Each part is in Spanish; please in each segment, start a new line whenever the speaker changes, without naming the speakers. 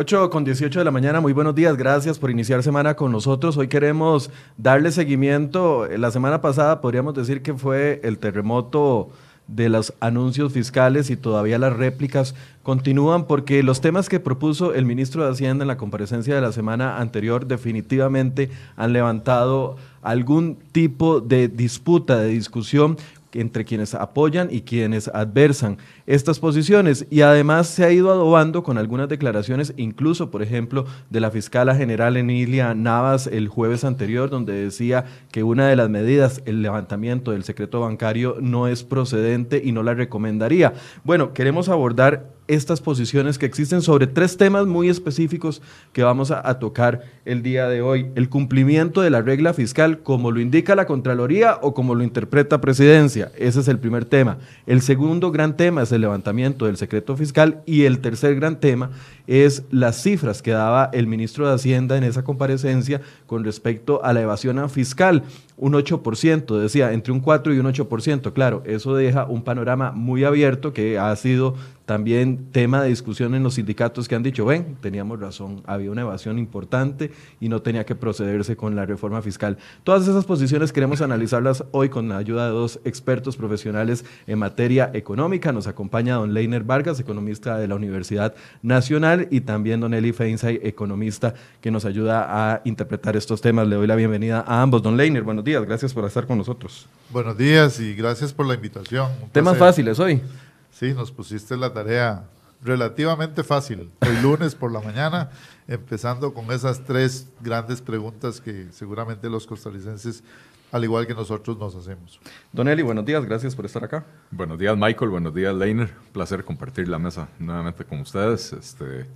8 con 18 de la mañana, muy buenos días, gracias por iniciar semana con nosotros. Hoy queremos darle seguimiento. La semana pasada podríamos decir que fue el terremoto de los anuncios fiscales y todavía las réplicas continúan porque los temas que propuso el ministro de Hacienda en la comparecencia de la semana anterior definitivamente han levantado algún tipo de disputa, de discusión entre quienes apoyan y quienes adversan estas posiciones. Y además se ha ido adobando con algunas declaraciones, incluso, por ejemplo, de la fiscala general Emilia Navas el jueves anterior, donde decía que una de las medidas, el levantamiento del secreto bancario, no es procedente y no la recomendaría. Bueno, queremos abordar estas posiciones que existen sobre tres temas muy específicos que vamos a, tocar el día de hoy. El cumplimiento de la regla fiscal, como lo indica la Contraloría o como lo interpreta Presidencia. Ese es el primer tema. El segundo gran tema es el levantamiento del secreto fiscal y el tercer gran tema es las cifras que daba el ministro de Hacienda en esa comparecencia con respecto a la evasión fiscal un 8%, decía, entre un 4 y un 8%. Claro, eso deja un panorama muy abierto que ha sido también tema de discusión en los sindicatos que han dicho, ven, teníamos razón, había una evasión importante y no tenía que procederse con la reforma fiscal. Todas esas posiciones queremos analizarlas hoy con la ayuda de dos expertos profesionales en materia económica. Nos acompaña don Leiner Vargas, economista de la Universidad Nacional, y también don Eli Feinsay, economista, que nos ayuda a interpretar estos temas. Le doy la bienvenida a ambos. Don Leiner, buenos días, gracias por estar con nosotros.
Buenos días y gracias por la invitación.
Temas fáciles hoy.
Sí, nos pusiste la tarea relativamente fácil el lunes por la mañana, empezando con esas tres grandes preguntas que seguramente los costarricenses, al igual que nosotros, nos hacemos.
Don Eli, buenos días, gracias por estar acá.
Buenos días, Michael, buenos días, Leiner. Placer compartir la mesa nuevamente con ustedes. Este,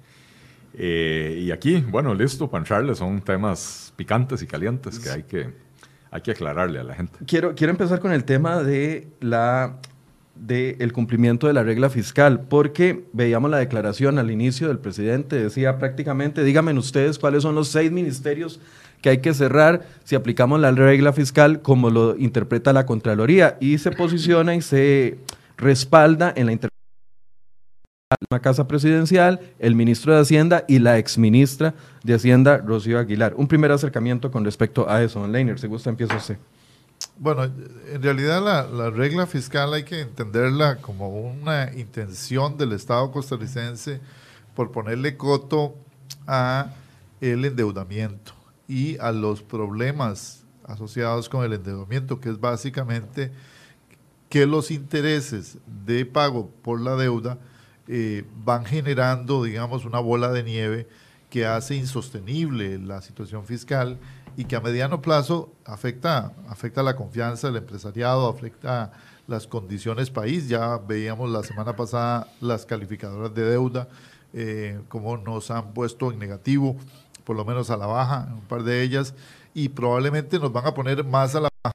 eh, y aquí, bueno, listo para entrarle, son temas picantes y calientes que hay que, hay que aclararle a la gente.
Quiero, quiero empezar con el tema de la del cumplimiento de la regla fiscal, porque veíamos la declaración al inicio del presidente, decía prácticamente, díganme ustedes cuáles son los seis ministerios que hay que cerrar si aplicamos la regla fiscal como lo interpreta la Contraloría, y se posiciona y se respalda en la interpretación de la Casa Presidencial, el ministro de Hacienda y la exministra de Hacienda, Rocío Aguilar. Un primer acercamiento con respecto a eso. Don Leiner, si gusta, empieza usted.
Bueno, en realidad la, regla fiscal hay que entenderla como una intención del Estado costarricense por ponerle coto a el endeudamiento y a los problemas asociados con el endeudamiento, que es básicamente que los intereses de pago por la deuda eh, van generando, digamos, una bola de nieve que hace insostenible la situación fiscal y que a mediano plazo afecta, afecta la confianza del empresariado, afecta las condiciones país. Ya veíamos la semana pasada las calificadoras de deuda, eh, como nos han puesto en negativo, por lo menos a la baja, un par de ellas, y probablemente nos van a poner más a la baja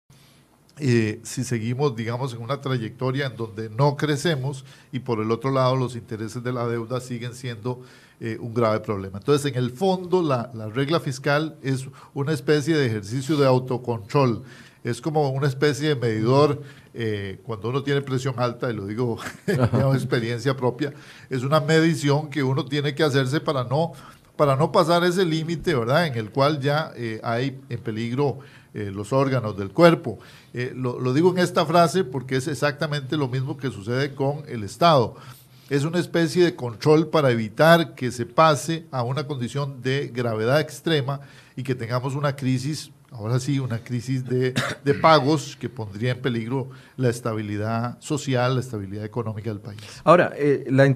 eh, si seguimos, digamos, en una trayectoria en donde no crecemos y por el otro lado los intereses de la deuda siguen siendo eh, un grave problema. Entonces, en el fondo, la, regla fiscal es una especie de ejercicio de autocontrol. Es como una especie de medidor eh, cuando uno tiene presión alta, y lo digo de experiencia propia, es una medición que uno tiene que hacerse para no, para no pasar ese límite, ¿verdad? En el cual ya eh, hay en peligro los órganos del cuerpo. Lo, lo digo en esta frase porque es exactamente lo mismo que sucede con el Estado es una especie de control para evitar que se pase a una condición de gravedad extrema y que tengamos una crisis ahora sí, una crisis de, pagos que pondría en peligro la estabilidad social, la estabilidad económica del país.
Ahora, eh, la,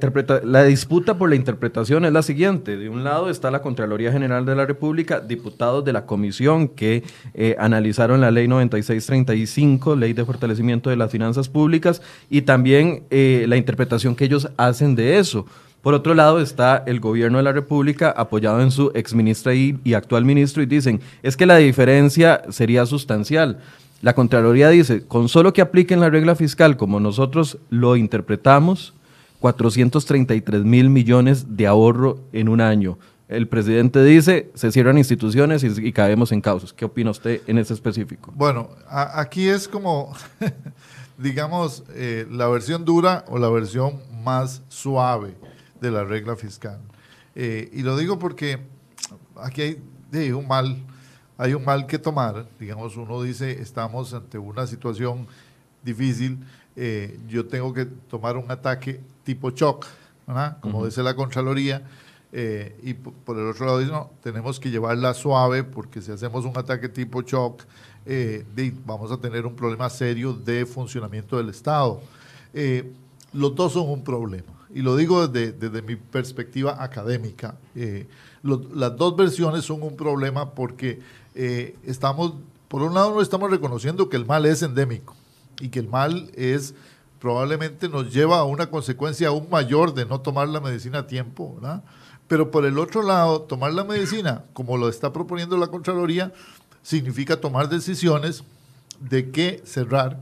la disputa por la interpretación es la siguiente. De un lado está la Contraloría General de la República, diputados de la comisión que eh, analizaron la ley 9635, ley de fortalecimiento de las finanzas públicas, y también eh, la interpretación que ellos hacen de eso. Por otro lado está el gobierno de la República apoyado en su exministra y, y actual ministro y dicen, es que la diferencia sería sustancial. La Contraloría dice, con solo que apliquen la regla fiscal como nosotros lo interpretamos, 433 mil millones de ahorro en un año. El presidente dice, se cierran instituciones y, caemos en causas. ¿Qué opina usted en ese específico?
Bueno, aquí es como, digamos, eh, la versión dura o la versión más suave de la regla fiscal. Eh, y lo digo porque aquí hay un mal, hay un mal que tomar. Digamos, uno dice, estamos ante una situación difícil, eh, yo tengo que tomar un ataque tipo shock, como dice la Contraloría, eh, y por el otro lado dice, no, tenemos que llevarla suave porque si hacemos un ataque tipo shock, eh, vamos a tener un problema serio de funcionamiento del Estado. Eh, los dos son un problema. Y lo digo desde, mi perspectiva académica. las dos versiones son un problema porque estamos, por un lado, no estamos reconociendo que el mal es endémico y que el mal es probablemente nos lleva a una consecuencia aún mayor de no tomar la medicina a tiempo, ¿verdad? Pero por el otro lado, tomar la medicina, como lo está proponiendo la Contraloría, significa tomar decisiones de qué cerrar,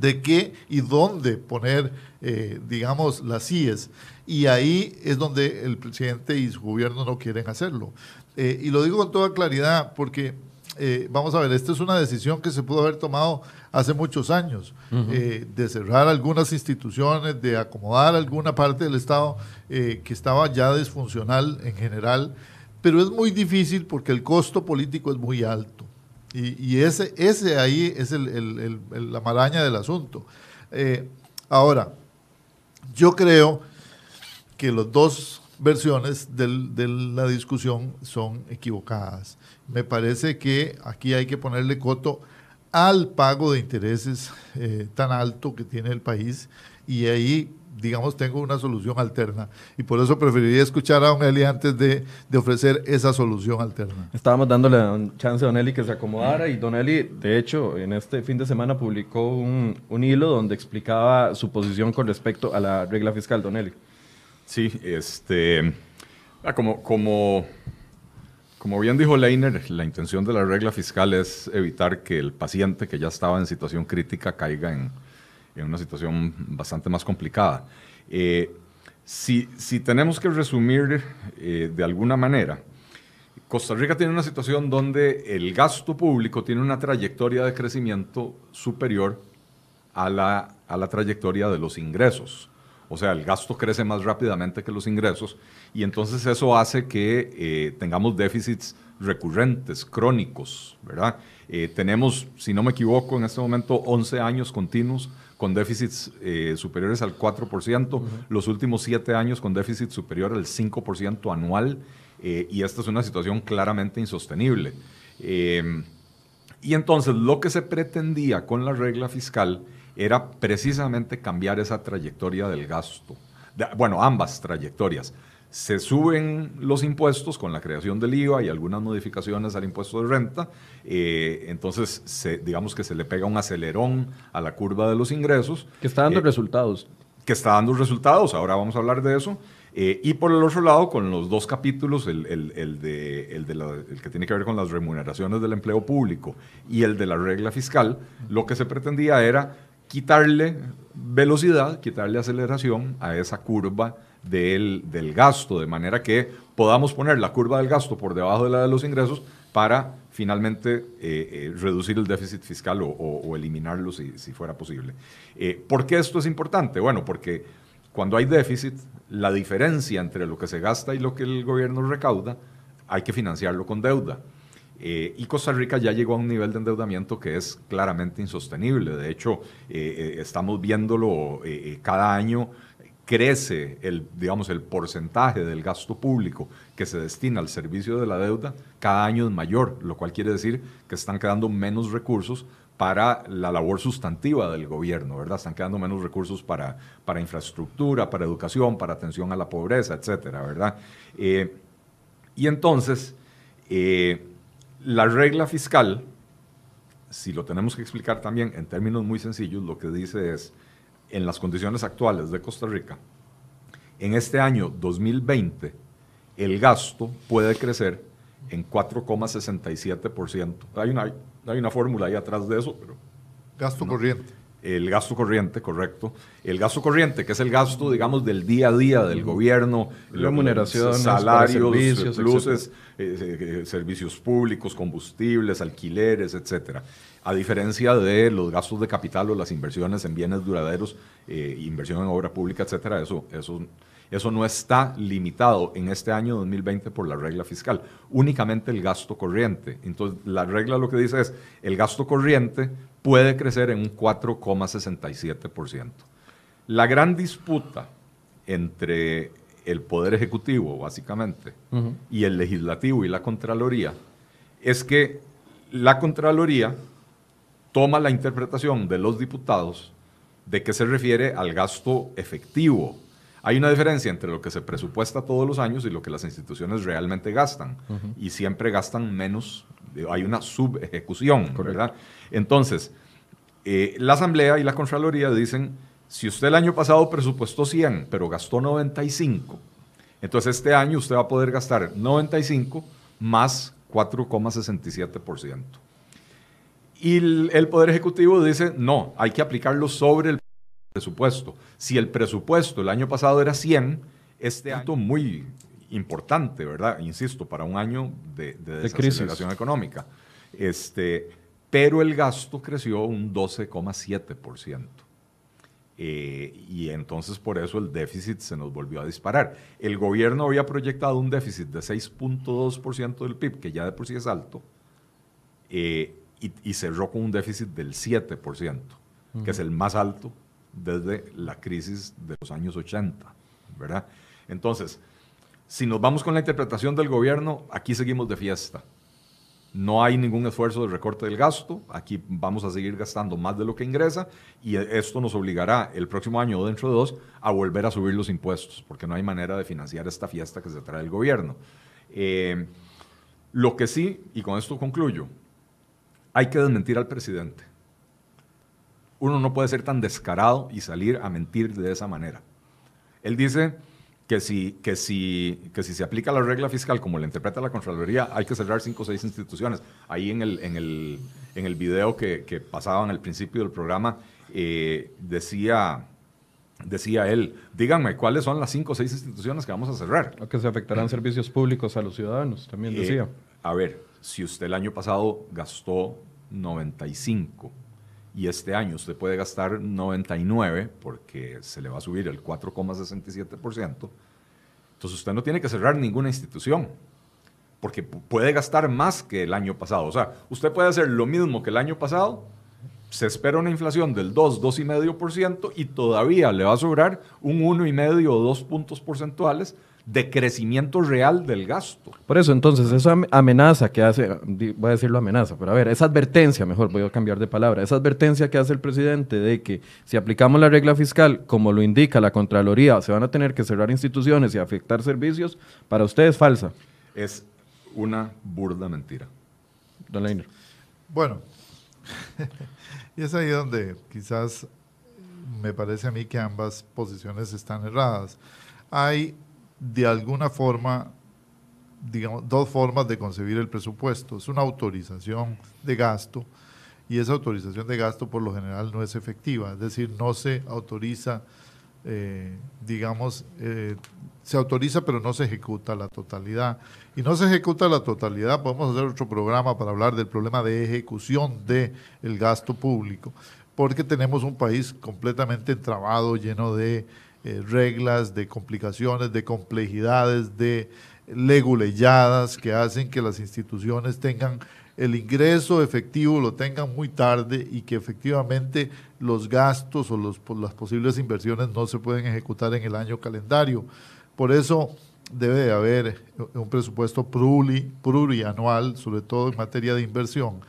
de qué y dónde poner, eh, digamos, las CIES. Y ahí es donde el presidente y su gobierno no quieren hacerlo. Eh, y lo digo con toda claridad porque, eh, vamos a ver, esta es una decisión que se pudo haber tomado hace muchos años, de cerrar algunas instituciones, de acomodar alguna parte del Estado que estaba ya disfuncional en general, pero es muy difícil porque el costo político es muy alto. Y, ese, ese ahí es la maraña del asunto. Eh, ahora, yo creo que las dos versiones de la discusión son equivocadas. Me parece que aquí hay que ponerle coto al pago de intereses eh, tan alto que tiene el país y ahí digamos, tengo una solución alterna. Y por eso preferiría escuchar a Don Eli antes de, de, ofrecer esa solución alterna.
Estábamos dándole un chance a Don Eli que se acomodara y Don Eli, de hecho, en este fin de semana publicó un, un hilo donde explicaba su posición con respecto a la regla fiscal, Don Eli.
Sí, este, ah, como, como como bien dijo Leiner, la intención de la regla fiscal es evitar que el paciente que ya estaba en situación crítica caiga en, una situación bastante más complicada. Eh, si, tenemos que resumir eh, de alguna manera, Costa Rica tiene una situación donde el gasto público tiene una trayectoria de crecimiento superior a la, a la trayectoria de los ingresos. O sea, el gasto crece más rápidamente que los ingresos y entonces eso hace que eh, tengamos déficits recurrentes, crónicos, ¿verdad? Eh, tenemos, si no me equivoco, en este momento 11 años continuos con déficits eh, superiores al 4%, los últimos 7 años con déficit superior al 5% anual, y esta es una situación claramente insostenible. y entonces lo que se pretendía con la regla fiscal era precisamente cambiar esa trayectoria del gasto. bueno, ambas trayectorias. Se suben los impuestos con la creación del IVA y algunas modificaciones al impuesto de renta, eh, entonces digamos que se le pega un acelerón a la curva de los ingresos.
Que está dando eh, resultados.
Que está dando resultados, ahora vamos a hablar de eso. Eh, y por el otro lado, con los dos capítulos, el, de, el, de el, que tiene que ver con las remuneraciones del empleo público y el de la regla fiscal, lo que se pretendía era quitarle velocidad, quitarle aceleración a esa curva del, gasto, de manera que podamos poner la curva del gasto por debajo de la de los ingresos para finalmente eh, eh, reducir el déficit fiscal o, eliminarlo si, fuera posible. Eh, ¿Por qué esto es importante? Bueno, porque cuando hay déficit, la diferencia entre lo que se gasta y lo que el gobierno recauda, hay que financiarlo con deuda. Eh, y Costa Rica ya llegó a un nivel de endeudamiento que es claramente insostenible. De hecho, estamos viéndolo cada año crece el, digamos, el porcentaje del gasto público que se destina al servicio de la deuda, cada año es mayor, lo cual quiere decir que están quedando menos recursos para la labor sustantiva del gobierno, ¿verdad? Están quedando menos recursos para, para infraestructura, para educación, para atención a la pobreza, etcétera, ¿verdad? y entonces, la regla fiscal, si lo tenemos que explicar también en términos muy sencillos, lo que dice es, en las condiciones actuales de Costa Rica, en este año 2020, el gasto puede crecer en 4,67%. Hay una, hay una fórmula ahí atrás de eso, pero...
Gasto corriente
el gasto corriente, correcto. El gasto corriente, que es el gasto, digamos, del día a día del gobierno,
remuneraciones,
salarios, servicios, luces, eh, eh, servicios públicos, combustibles, alquileres, etcétera. A diferencia de los gastos de capital o las inversiones en bienes duraderos, eh, inversión en obra pública, etcétera, eso, eso Eso no está limitado en este año 2020 por la regla fiscal, únicamente el gasto corriente. Entonces, la regla lo que dice es, el gasto corriente puede crecer en un 4,67%. La gran disputa entre el Poder Ejecutivo, básicamente, y el Legislativo y la Contraloría, es que la Contraloría toma la interpretación de los diputados de que se refiere al gasto efectivo hay una diferencia entre lo que se presupuesta todos los años y lo que las instituciones realmente gastan. Y siempre gastan menos, hay una subejecución, ¿verdad? Entonces, eh, la Asamblea y la Contraloría dicen, si usted el año pasado presupuestó 100, pero gastó 95, entonces este año usted va a poder gastar 95 más 4,67%. Y el Poder Ejecutivo dice, no, hay que aplicarlo sobre el presupuesto. Si el presupuesto el año pasado era 100, este año muy importante, ¿verdad? Insisto, para un año de, de desaceleración económica. Este, pero el gasto creció un 12,7%. Eh, y entonces por eso el déficit se nos volvió a disparar. El gobierno había proyectado un déficit de 6.2% del PIB, que ya de por sí es alto, eh, y, cerró con un déficit del 7%, que es el más alto desde la crisis de los años 80, ¿verdad? Entonces, si nos vamos con la interpretación del gobierno, aquí seguimos de fiesta. No hay ningún esfuerzo de recorte del gasto, aquí vamos a seguir gastando más de lo que ingresa y esto nos obligará el próximo año o dentro de dos a volver a subir los impuestos, porque no hay manera de financiar esta fiesta que se trae el gobierno. Eh, lo que sí, y con esto concluyo, hay que desmentir al presidente uno no puede ser tan descarado y salir a mentir de esa manera. Él dice que si, que si, que si se aplica la regla fiscal como la interpreta la Contraloría, hay que cerrar cinco o seis instituciones. Ahí en el, en el, en el video que, que pasaban al principio del programa, eh, decía, decía él, díganme cuáles son las cinco o seis instituciones que vamos a cerrar.
O que se afectarán servicios públicos a los ciudadanos, también eh, decía.
a ver, si usted el año pasado gastó 95 y este año usted puede gastar 99 porque se le va a subir el 4,67%, entonces usted no tiene que cerrar ninguna institución porque puede gastar más que el año pasado. O sea, usted puede hacer lo mismo que el año pasado, se espera una inflación del 2, 2,5% y todavía le va a sobrar un 1,5 o 2 puntos porcentuales de crecimiento real del gasto.
Por eso, entonces, esa amenaza que hace, voy a decirlo amenaza, pero a ver, esa advertencia, mejor voy a cambiar de palabra, esa advertencia que hace el presidente de que si aplicamos la regla fiscal, como lo indica la Contraloría, se van a tener que cerrar instituciones y afectar servicios, para usted es falsa.
Es una burda mentira.
Don Leiner.
Bueno, y es ahí donde quizás me parece a mí que ambas posiciones están erradas. Hay de alguna forma, digamos, dos formas de concebir el presupuesto. Es una autorización de gasto y esa autorización de gasto por lo general no es efectiva, es decir, no se autoriza, eh, digamos, eh, se autoriza pero no se ejecuta la totalidad. Y no se ejecuta la totalidad, podemos hacer otro programa para hablar del problema de ejecución del el gasto público, porque tenemos un país completamente entrabado, lleno de eh, reglas, de complicaciones, de complejidades, de leguleyadas que hacen que las instituciones tengan el ingreso efectivo, lo tengan muy tarde y que efectivamente los gastos o los, las posibles inversiones no se pueden ejecutar en el año calendario. Por eso debe de haber un presupuesto plurianual, sobre todo en materia de inversión,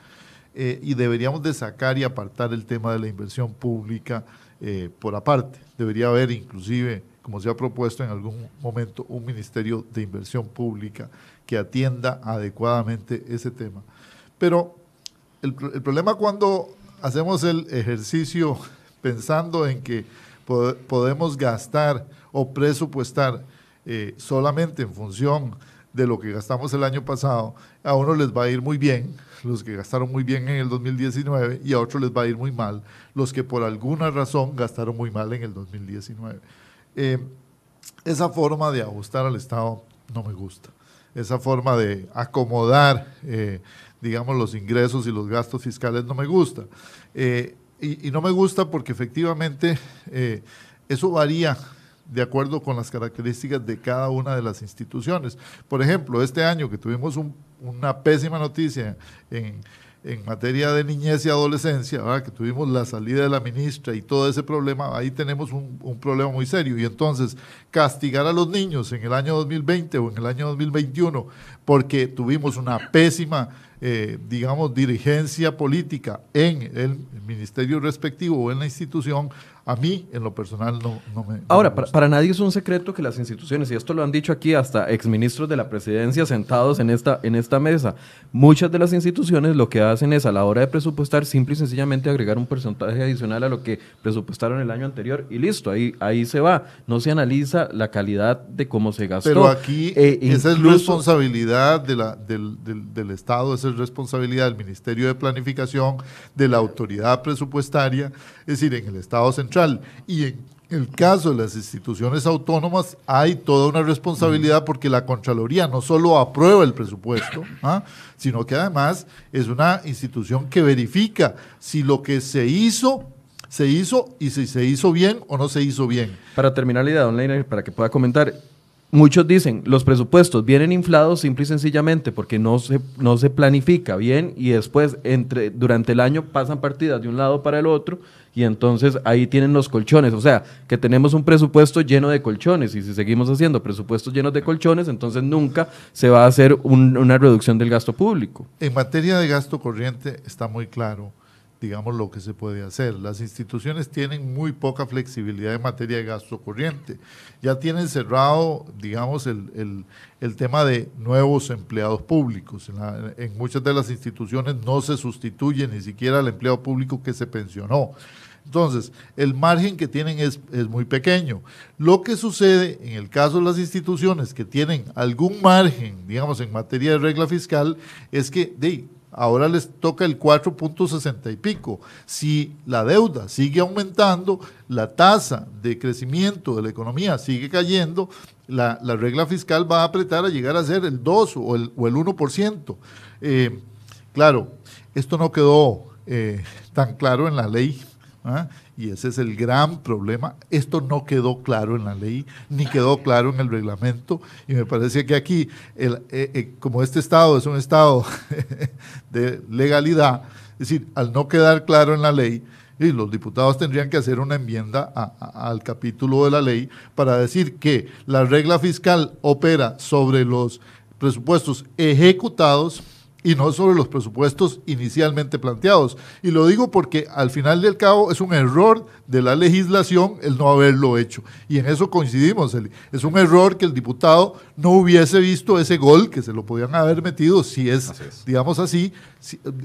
eh, y deberíamos de sacar y apartar el tema de la inversión pública eh, por aparte. Debería haber inclusive, como se ha propuesto en algún momento, un Ministerio de Inversión Pública que atienda adecuadamente ese tema. Pero el, problema cuando hacemos el ejercicio pensando en que podemos gastar o presupuestar eh, solamente en función de lo que gastamos el año pasado, a uno les va a ir muy bien, los que gastaron muy bien en el 2019, y a otros les va a ir muy mal, los que por alguna razón gastaron muy mal en el 2019. Eh, esa forma de ajustar al Estado no me gusta. Esa forma de acomodar, eh, digamos, los ingresos y los gastos fiscales no me gusta. Eh, y, y, no me gusta porque efectivamente eso varía de acuerdo con las características de cada una de las instituciones. Por ejemplo, este año que tuvimos una pésima noticia en, en materia de niñez y adolescencia, que tuvimos la salida de la ministra y todo ese problema, ahí tenemos un, un, problema muy serio. Y entonces, castigar a los niños en el año 2020 o en el año 2021 porque tuvimos una pésima eh, digamos, dirigencia política en el ministerio respectivo o en la institución, a mí, en lo personal, no, me...
Ahora, para, nadie es un secreto que las instituciones, y esto lo han dicho aquí hasta exministros de la presidencia sentados en esta, en esta mesa, muchas de las instituciones lo que hacen es a la hora de presupuestar simple y sencillamente agregar un porcentaje adicional a lo que presupuestaron el año anterior y listo, ahí, ahí se va. No se analiza la calidad de cómo se gastó.
Pero aquí eh, esa es responsabilidad de la, del, del, del Estado, esa es responsabilidad del Ministerio de Planificación, de la autoridad presupuestaria, es decir, en el Estado central. Y en el caso de las instituciones autónomas hay toda una responsabilidad porque la Contraloría no solo aprueba el presupuesto, ¿ah? sino que además es una institución que verifica si lo que se hizo se hizo y si se hizo bien o no se hizo bien.
Para terminar la idea, don Leiner, para que pueda comentar, Muchos dicen, los presupuestos vienen inflados simple y sencillamente porque no se, no se planifica bien y después entre, durante el año pasan partidas de un lado para el otro y entonces ahí tienen los colchones. O sea, que tenemos un presupuesto lleno de colchones y si seguimos haciendo presupuestos llenos de colchones, entonces nunca se va a hacer una reducción del gasto público.
En materia de gasto corriente está muy claro digamos, lo que se puede hacer. Las instituciones tienen muy poca flexibilidad en materia de gasto corriente. Ya tienen cerrado, digamos, el, el, tema de nuevos empleados públicos. En, en, muchas de las instituciones no se sustituye ni siquiera el empleado público que se pensionó. Entonces, el margen que tienen es, es muy pequeño. Lo que sucede en el caso de las instituciones que tienen algún margen, digamos, en materia de regla fiscal, es que de, ahora les toca el 4.60 y pico. Si la deuda sigue aumentando, la tasa de crecimiento de la economía sigue cayendo, la, regla fiscal va a apretar a llegar a ser el 2 o el, o el 1%. Eh, claro, esto no quedó eh, tan claro en la ley ¿ah? y ese es el gran problema. Esto no quedó claro en la ley, ni quedó claro en el reglamento, y me parece que aquí, el, eh, eh, como este Estado es un Estado de legalidad, es decir, al no quedar claro en la ley, y los diputados tendrían que hacer una enmienda al capítulo de la ley para decir que la regla fiscal opera sobre los presupuestos ejecutados, y no sobre los presupuestos inicialmente planteados. Y lo digo porque al final del cabo es un error de la legislación el no haberlo hecho. Y en eso coincidimos, Es un error que el diputado no hubiese visto ese gol, que se lo podían haber metido, si es, digamos así.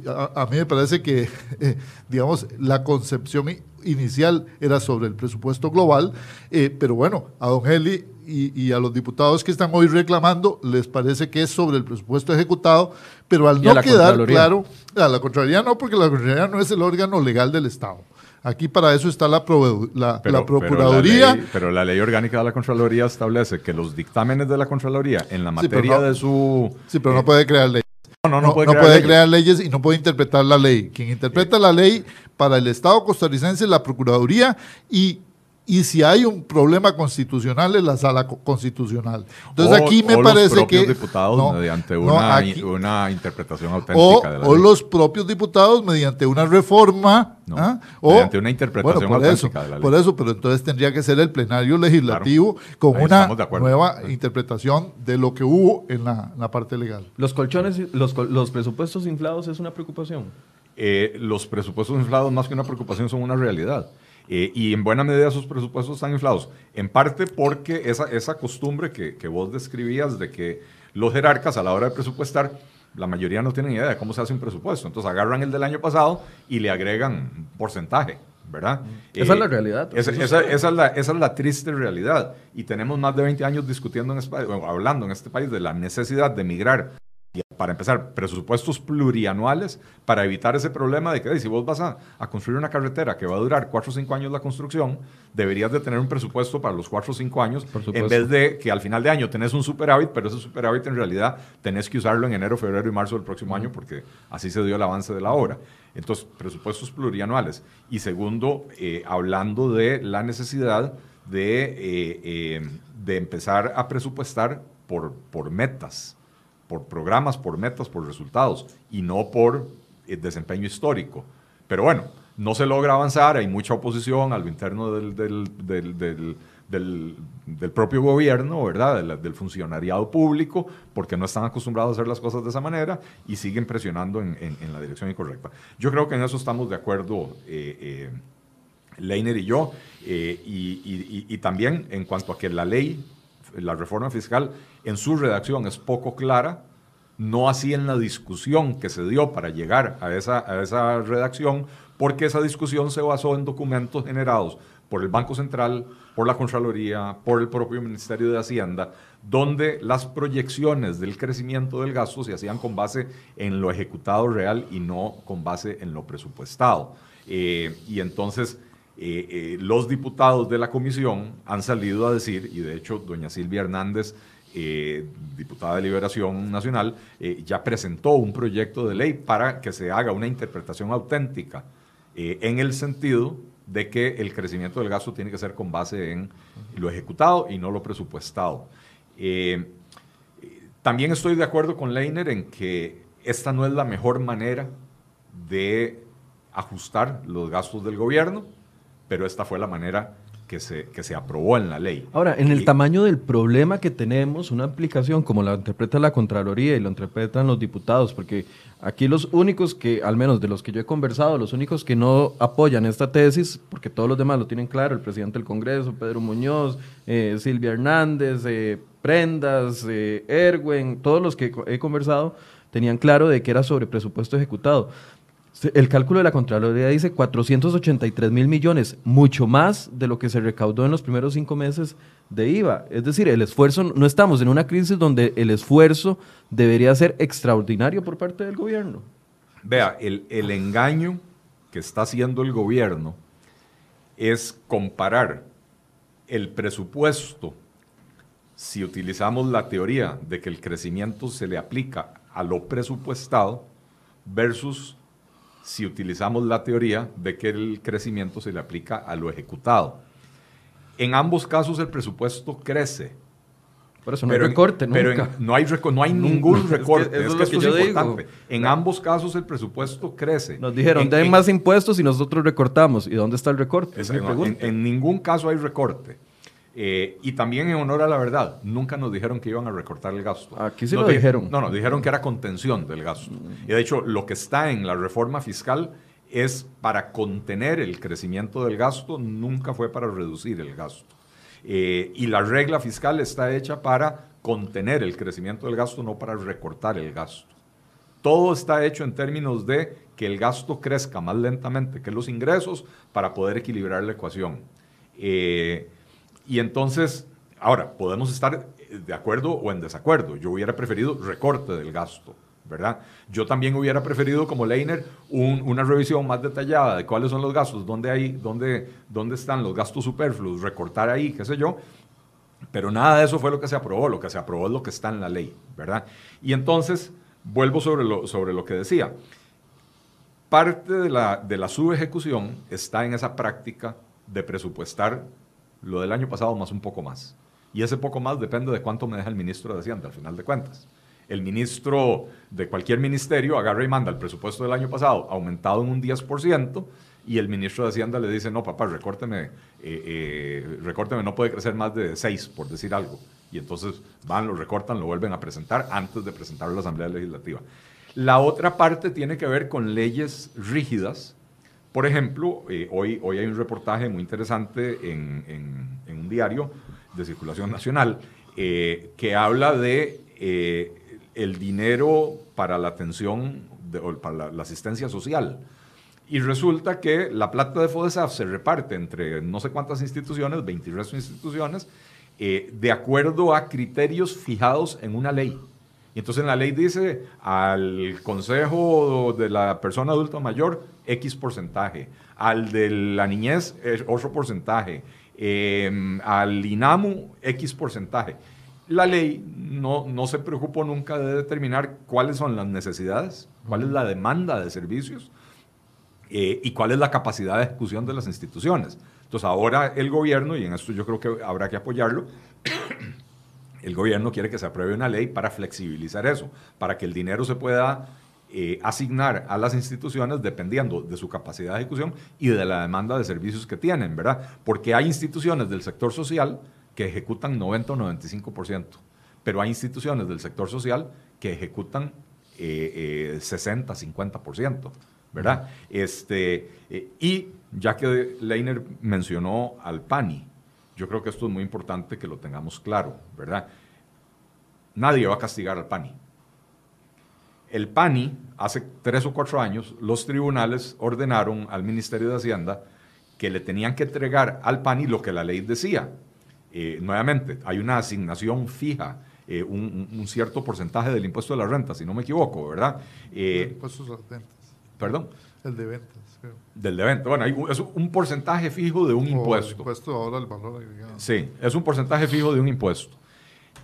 a, mí me parece que, eh, digamos, la concepción inicial era sobre el presupuesto global, eh, pero bueno, a don Heli y, a los diputados que están hoy reclamando les parece que es sobre el presupuesto ejecutado, pero al no quedar claro, a la Contraloría no, porque la Contraloría no es el órgano legal del Estado. Aquí para eso está la, la, Procuraduría.
Pero la, ley, orgánica de la Contraloría establece que los dictámenes de la Contraloría en la materia de su...
Sí, pero no eh, puede crear leyes. No, no, puede, crear, crear, leyes. y no puede interpretar la ley. Quien interpreta la ley para el Estado costarricense es la Procuraduría y y si hay un problema constitucional es la sala constitucional. Entonces aquí me parece los que
diputados mediante una, una, interpretación auténtica
de la o los propios diputados mediante una reforma ¿ah? o
mediante una interpretación
por
auténtica
eso, de la ley. Por eso, pero entonces tendría que ser el plenario legislativo con una nueva interpretación de lo que hubo en la, parte legal.
Los colchones, los, los presupuestos inflados es una preocupación.
Eh, los presupuestos inflados más que una preocupación son una realidad. Eh, y en buena medida sus presupuestos están inflados. En parte porque esa, esa costumbre que, que, vos describías de que los jerarcas a la hora de presupuestar, la mayoría no tienen idea de cómo se hace un presupuesto. Entonces agarran el del año pasado y le agregan porcentaje. ¿verdad?
Esa es la eh, realidad.
Esa, esa, esa, es la, esa, es la, triste realidad. Y tenemos más de 20 años discutiendo, en este, hablando en este país de la necesidad de migrar para empezar, presupuestos plurianuales para evitar ese problema de que si vos vas a, construir una carretera que va a durar 4 o 5 años la construcción, deberías de tener un presupuesto para los 4 o 5 años, en vez de que al final de año tenés un superávit, pero ese superávit en realidad tenés que usarlo en enero, febrero y marzo del próximo año porque así se dio el avance de la obra. Entonces, presupuestos plurianuales. Y segundo, eh, hablando de la necesidad de, eh, eh, de empezar a presupuestar por, por metas, por programas, por metas, por resultados, y no por desempeño histórico. Pero bueno, no se logra avanzar, hay mucha oposición a lo interno del, del, del, propio gobierno, ¿verdad? Del, funcionariado público, porque no están acostumbrados a hacer las cosas de esa manera y siguen presionando en, la dirección incorrecta. Yo creo que en eso estamos de acuerdo, eh, eh, Leiner y yo, eh, y también en cuanto a que la ley, la reforma fiscal, en su redacción es poco clara, no así en la discusión que se dio para llegar a esa, a esa redacción, porque esa discusión se basó en documentos generados por el Banco Central, por la Contraloría, por el propio Ministerio de Hacienda, donde las proyecciones del crecimiento del gasto se hacían con base en lo ejecutado real y no con base en lo presupuestado. Eh, y entonces eh, eh, los diputados de la comisión han salido a decir, y de hecho doña Silvia Hernández, diputada de Liberación Nacional, ya presentó un proyecto de ley para que se haga una interpretación auténtica en el sentido de que el crecimiento del gasto tiene que ser con base en lo ejecutado y no lo presupuestado. Eh, también estoy de acuerdo con Leiner en que esta no es la mejor manera de ajustar los gastos del gobierno, pero esta fue la manera que se, que se aprobó en la ley.
Ahora, en el tamaño del problema que tenemos, una aplicación como la interpreta la Contraloría y lo interpretan los diputados, porque aquí los únicos que, al menos de los que yo he conversado, los únicos que no apoyan esta tesis, porque todos los demás lo tienen claro, el presidente del Congreso, Pedro Muñoz, eh, Silvia Hernández, eh, Prendas, eh, Erwin, todos los que he conversado, tenían claro de que era sobre presupuesto ejecutado. El cálculo de la Contraloría dice 483 mil millones, mucho más de lo que se recaudó en los primeros cinco meses de IVA. Es decir, el esfuerzo, no estamos en una crisis donde el esfuerzo debería ser extraordinario por parte del gobierno.
Vea, el, el engaño que está haciendo el gobierno es comparar el presupuesto, si utilizamos la teoría de que el crecimiento se le aplica a lo presupuestado, versus si utilizamos la teoría de que el crecimiento se le aplica a lo ejecutado. En ambos casos el presupuesto crece.
Por eso no hay recorte,
nunca. Pero no hay, no hay ningún recorte. es que, yo Digo. En ambos casos el presupuesto crece.
Nos dijeron, den más impuestos y nosotros recortamos. ¿Y dónde está el recorte?
en, ningún caso hay recorte. Eh, y también en honor a la verdad, nunca nos dijeron que iban a recortar el gasto.
Aquí sí lo dijeron.
No, no, dijeron que era contención del gasto. Y de hecho, lo que está en la reforma fiscal es para contener el crecimiento del gasto, nunca fue para reducir el gasto. Eh, y la regla fiscal está hecha para contener el crecimiento del gasto, no para recortar el gasto. Todo está hecho en términos de que el gasto crezca más lentamente que los ingresos para poder equilibrar la ecuación. Eh, y entonces, ahora, podemos estar de acuerdo o en desacuerdo. Yo hubiera preferido recorte del gasto, ¿verdad? Yo también hubiera preferido, como Leiner, una revisión más detallada de cuáles son los gastos, dónde, hay, dónde, dónde están los gastos superfluos, recortar ahí, qué sé yo. Pero nada de eso fue lo que se aprobó. Lo que se aprobó es lo que está en la ley, ¿verdad? Y entonces, vuelvo sobre lo, sobre lo que decía. Parte de la, de la subejecución está en esa práctica de presupuestar lo del año pasado más un poco más. Y ese poco más depende de cuánto me deja el ministro de Hacienda, al final de cuentas. El ministro de cualquier ministerio agarra y manda el presupuesto del año pasado aumentado en un 10%, y el ministro de Hacienda le dice, no, papá, recórteme, eh, eh no puede crecer más de 6, por decir algo. Y entonces van, lo recortan, lo vuelven a presentar antes de presentarlo a la Asamblea Legislativa. La otra parte tiene que ver con leyes rígidas por ejemplo, eh, hoy, hoy hay un reportaje muy interesante en, un diario de circulación nacional eh, que habla de eh, el dinero para la atención, o para la, asistencia social. Y resulta que la plata de FODESAF se reparte entre no sé cuántas instituciones, 23 instituciones, de acuerdo a criterios fijados en una ley. Y entonces en la ley dice al consejo de la persona adulta mayor X porcentaje, al de la niñez otro porcentaje, em, al INAMU X porcentaje. La ley no, no se preocupó nunca de determinar cuáles son las necesidades, cuál es la demanda de servicios eh, y cuál es la capacidad de ejecución de las instituciones. Entonces ahora el gobierno, y en esto yo creo que habrá que apoyarlo, el gobierno quiere que se apruebe una ley para flexibilizar eso, para que el dinero se pueda eh, asignar a las instituciones dependiendo de su capacidad de ejecución y de la demanda de servicios que tienen, ¿verdad? Porque hay instituciones del sector social que ejecutan 90 o 95%, pero hay instituciones del sector social que ejecutan 60, eh, 50%, eh, ¿verdad? Este, y ya que Leiner mencionó al PANI, yo creo que esto es muy importante que lo tengamos claro, ¿verdad? Nadie va a castigar al PANI. El PANI, hace tres o cuatro años, los tribunales ordenaron al Ministerio de Hacienda que le tenían que entregar al PANI lo que la ley decía. Eh, nuevamente, hay una asignación fija, eh, un, cierto porcentaje del impuesto de la renta, si no me equivoco, ¿verdad?
Eh, impuestos a ventas.
Perdón.
El de ventas.
Del de. Bueno, es un porcentaje fijo de un impuesto. El
impuesto ahora el valor agregado.
Sí, es un porcentaje fijo de un impuesto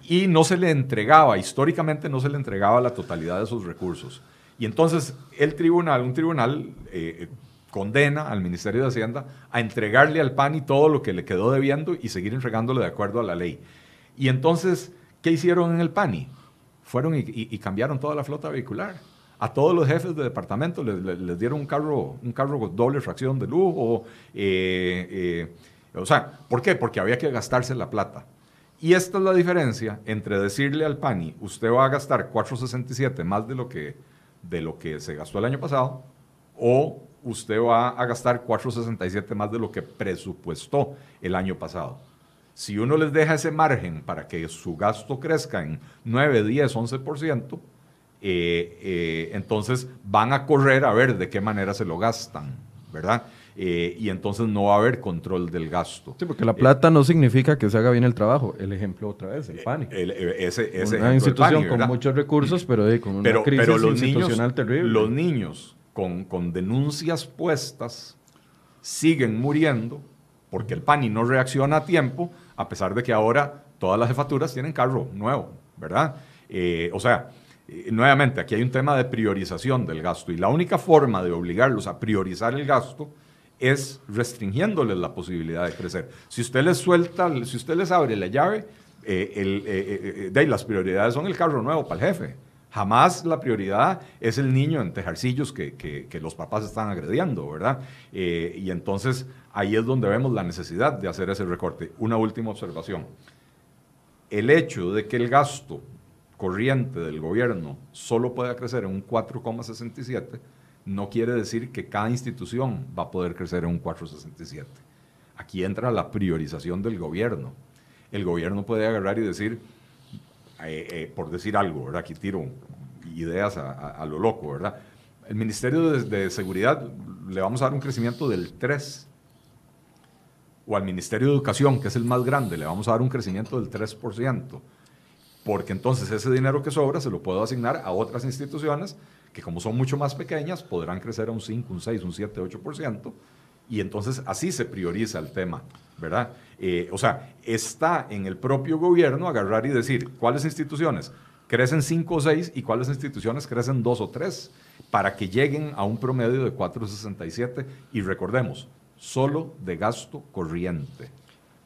y no se le entregaba, históricamente no se le entregaba la totalidad de esos recursos. Y entonces el tribunal, un tribunal eh, condena al Ministerio de Hacienda a entregarle al PANI todo lo que le quedó debiendo y seguir entregándole de acuerdo a la ley. Y entonces, ¿qué hicieron en el PANI? Fueron y, cambiaron toda la flota vehicular. A todos los jefes de departamento les, dieron un carro, un carro doble fracción de lujo. Eh, eh, o sea, ¿por qué? Porque había que gastarse la plata. Y esta es la diferencia entre decirle al PANI, usted va a gastar 4.67 más de lo que, de lo que se gastó el año pasado, o usted va a gastar 4.67 más de lo que presupuestó el año pasado. Si uno les deja ese margen para que su gasto crezca en 9, 10, 11%, eh, entonces van a correr a ver de qué manera se lo gastan, ¿verdad? Eh, y entonces no va a haber control del gasto.
Sí, porque la plata no significa que se haga bien el trabajo. El ejemplo otra vez, el PANI.
ese,
una institución con muchos recursos, pero con una crisis los institucional terrible.
Los niños con, con denuncias puestas siguen muriendo porque el PANI no reacciona a tiempo, a pesar de que ahora todas las jefaturas tienen carro nuevo, ¿verdad? Eh, o sea, nuevamente, aquí hay un tema de priorización del gasto y la única forma de obligarlos a priorizar el gasto es restringiéndoles la posibilidad de crecer. Si usted les suelta, si usted les abre la llave, eh, el, eh, eh, las prioridades son el carro nuevo para el jefe. Jamás la prioridad es el niño en tejarcillos que, que, los papás están agrediendo, ¿verdad? y entonces ahí es donde vemos la necesidad de hacer ese recorte. Una última observación. El hecho de que el gasto corriente del gobierno solo pueda crecer en un 4,67 no quiere decir que cada institución va a poder crecer en un 467. Aquí entra la priorización del gobierno. El gobierno puede agarrar y decir, eh, eh, por decir algo, ¿verdad? Aquí tiro ideas a, lo loco, ¿verdad? El Ministerio de, de, Seguridad le vamos a dar un crecimiento del 3. O al Ministerio de Educación, que es el más grande, le vamos a dar un crecimiento del 3%. Porque entonces ese dinero que sobra se lo puedo asignar a otras instituciones que como son mucho más pequeñas, podrán crecer a un 5, un 6, un 7, 8%, y entonces así se prioriza el tema, ¿verdad? Eh, o sea, está en el propio gobierno agarrar y decir cuáles instituciones crecen 5 o 6 y cuáles instituciones crecen 2 o 3, para que lleguen a un promedio de 4,67 y recordemos, solo de gasto corriente.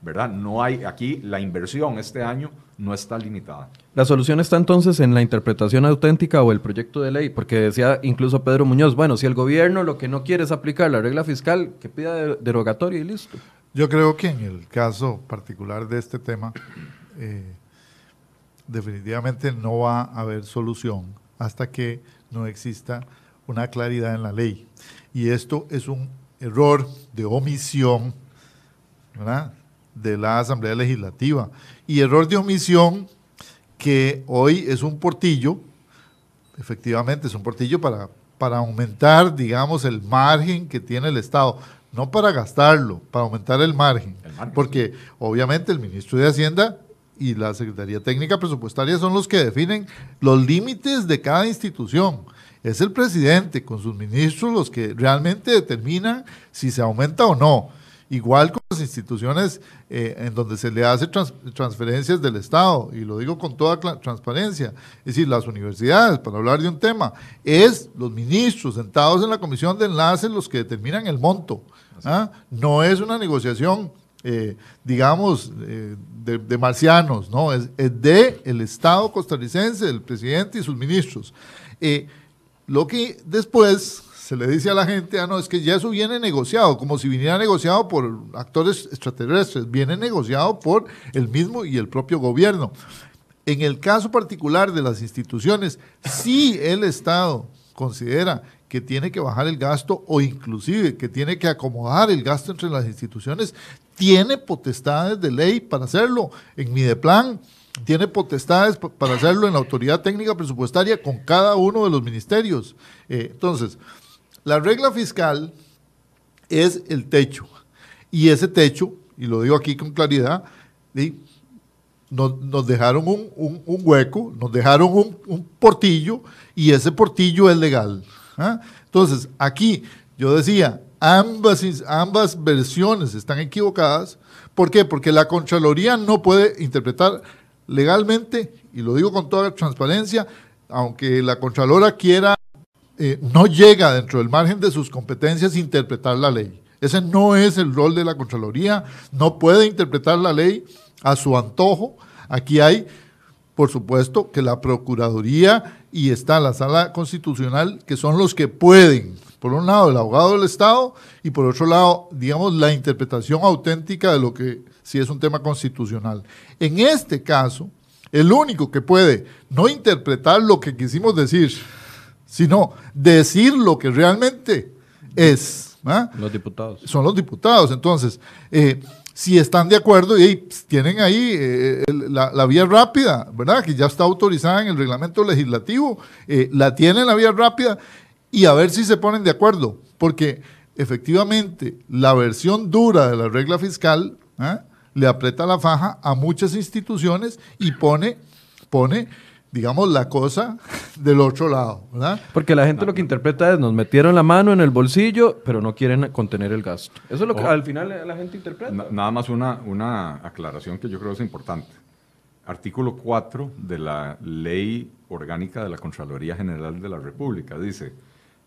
¿verdad? No hay aquí la inversión este año no está limitada.
La solución está entonces en la interpretación auténtica o el proyecto de ley, porque decía incluso Pedro Muñoz, bueno, si el gobierno lo que no quiere es aplicar la regla fiscal, que pida derogatoria y listo.
Yo creo que en el caso particular de este tema, eh, definitivamente no va a haber solución hasta que no exista una claridad en la ley. Y esto es un error de omisión, ¿verdad? de la Asamblea Legislativa. Y error de omisión que hoy es un portillo, efectivamente es un portillo para, para aumentar, digamos, el margen que tiene el Estado, no para gastarlo, para aumentar el margen. Porque obviamente el ministro de Hacienda y la Secretaría Técnica Presupuestaria son los que definen los límites de cada institución. Es el presidente con sus ministros los que realmente determinan si se aumenta o no. Igual con las instituciones eh, en donde se le hace transferencias del Estado, y lo digo con toda transparencia, es decir, las universidades, para hablar de un tema, es los ministros sentados en la comisión de enlace los que determinan el monto. ¿ah? No es una negociación eh, digamos, eh, de, marcianos, no, es, de el Estado costarricense, el presidente y sus ministros. Eh, lo que después se le dice a la gente, ah, no, es que ya eso viene negociado, como si viniera negociado por actores extraterrestres, viene negociado por el mismo y el propio gobierno. En el caso particular de las instituciones, si el Estado considera que tiene que bajar el gasto o inclusive que tiene que acomodar el gasto entre las instituciones, tiene potestades de ley para hacerlo. En Mideplan tiene potestades para hacerlo en la autoridad técnica presupuestaria con cada uno de los ministerios. Eh, entonces, la regla fiscal es el techo. Y ese techo, y lo digo aquí con claridad, nos, dejaron un, hueco, nos dejaron un, portillo y ese portillo es legal. ¿ah? Entonces, aquí yo decía, ambas, ambas versiones están equivocadas. ¿Por qué? Porque la Contraloría no puede interpretar legalmente, y lo digo con toda transparencia, aunque la Contralora quiera eh, no llega dentro del margen de sus competencias interpretar la ley. Ese no es el rol de la Contraloría, no puede interpretar la ley a su antojo. Aquí hay, por supuesto, que la Procuraduría y está la Sala Constitucional, que son los que pueden, por un lado, el abogado del Estado y por otro lado, digamos, la interpretación auténtica de lo que si es un tema constitucional. En este caso, el único que puede no interpretar lo que quisimos decir, sino decir lo que realmente es.
¿ah? Los diputados.
Son los diputados. Entonces, eh, si están de acuerdo y pues, tienen ahí eh, la, vía rápida, ¿verdad? Que ya está autorizada en el reglamento legislativo, eh, la tienen la vía rápida y a ver si se ponen de acuerdo, porque efectivamente la versión dura de la regla fiscal ¿ah? le aprieta la faja a muchas instituciones y pone, pone digamos, la cosa del otro lado, ¿verdad?
Porque la gente lo que interpreta es, nos metieron la mano en el bolsillo, pero no quieren contener el gasto. Eso es lo que al final la gente interpreta.
nada más una, una aclaración que yo creo es importante. Artículo 4 de la Ley Orgánica de la Contraloría General de la República dice,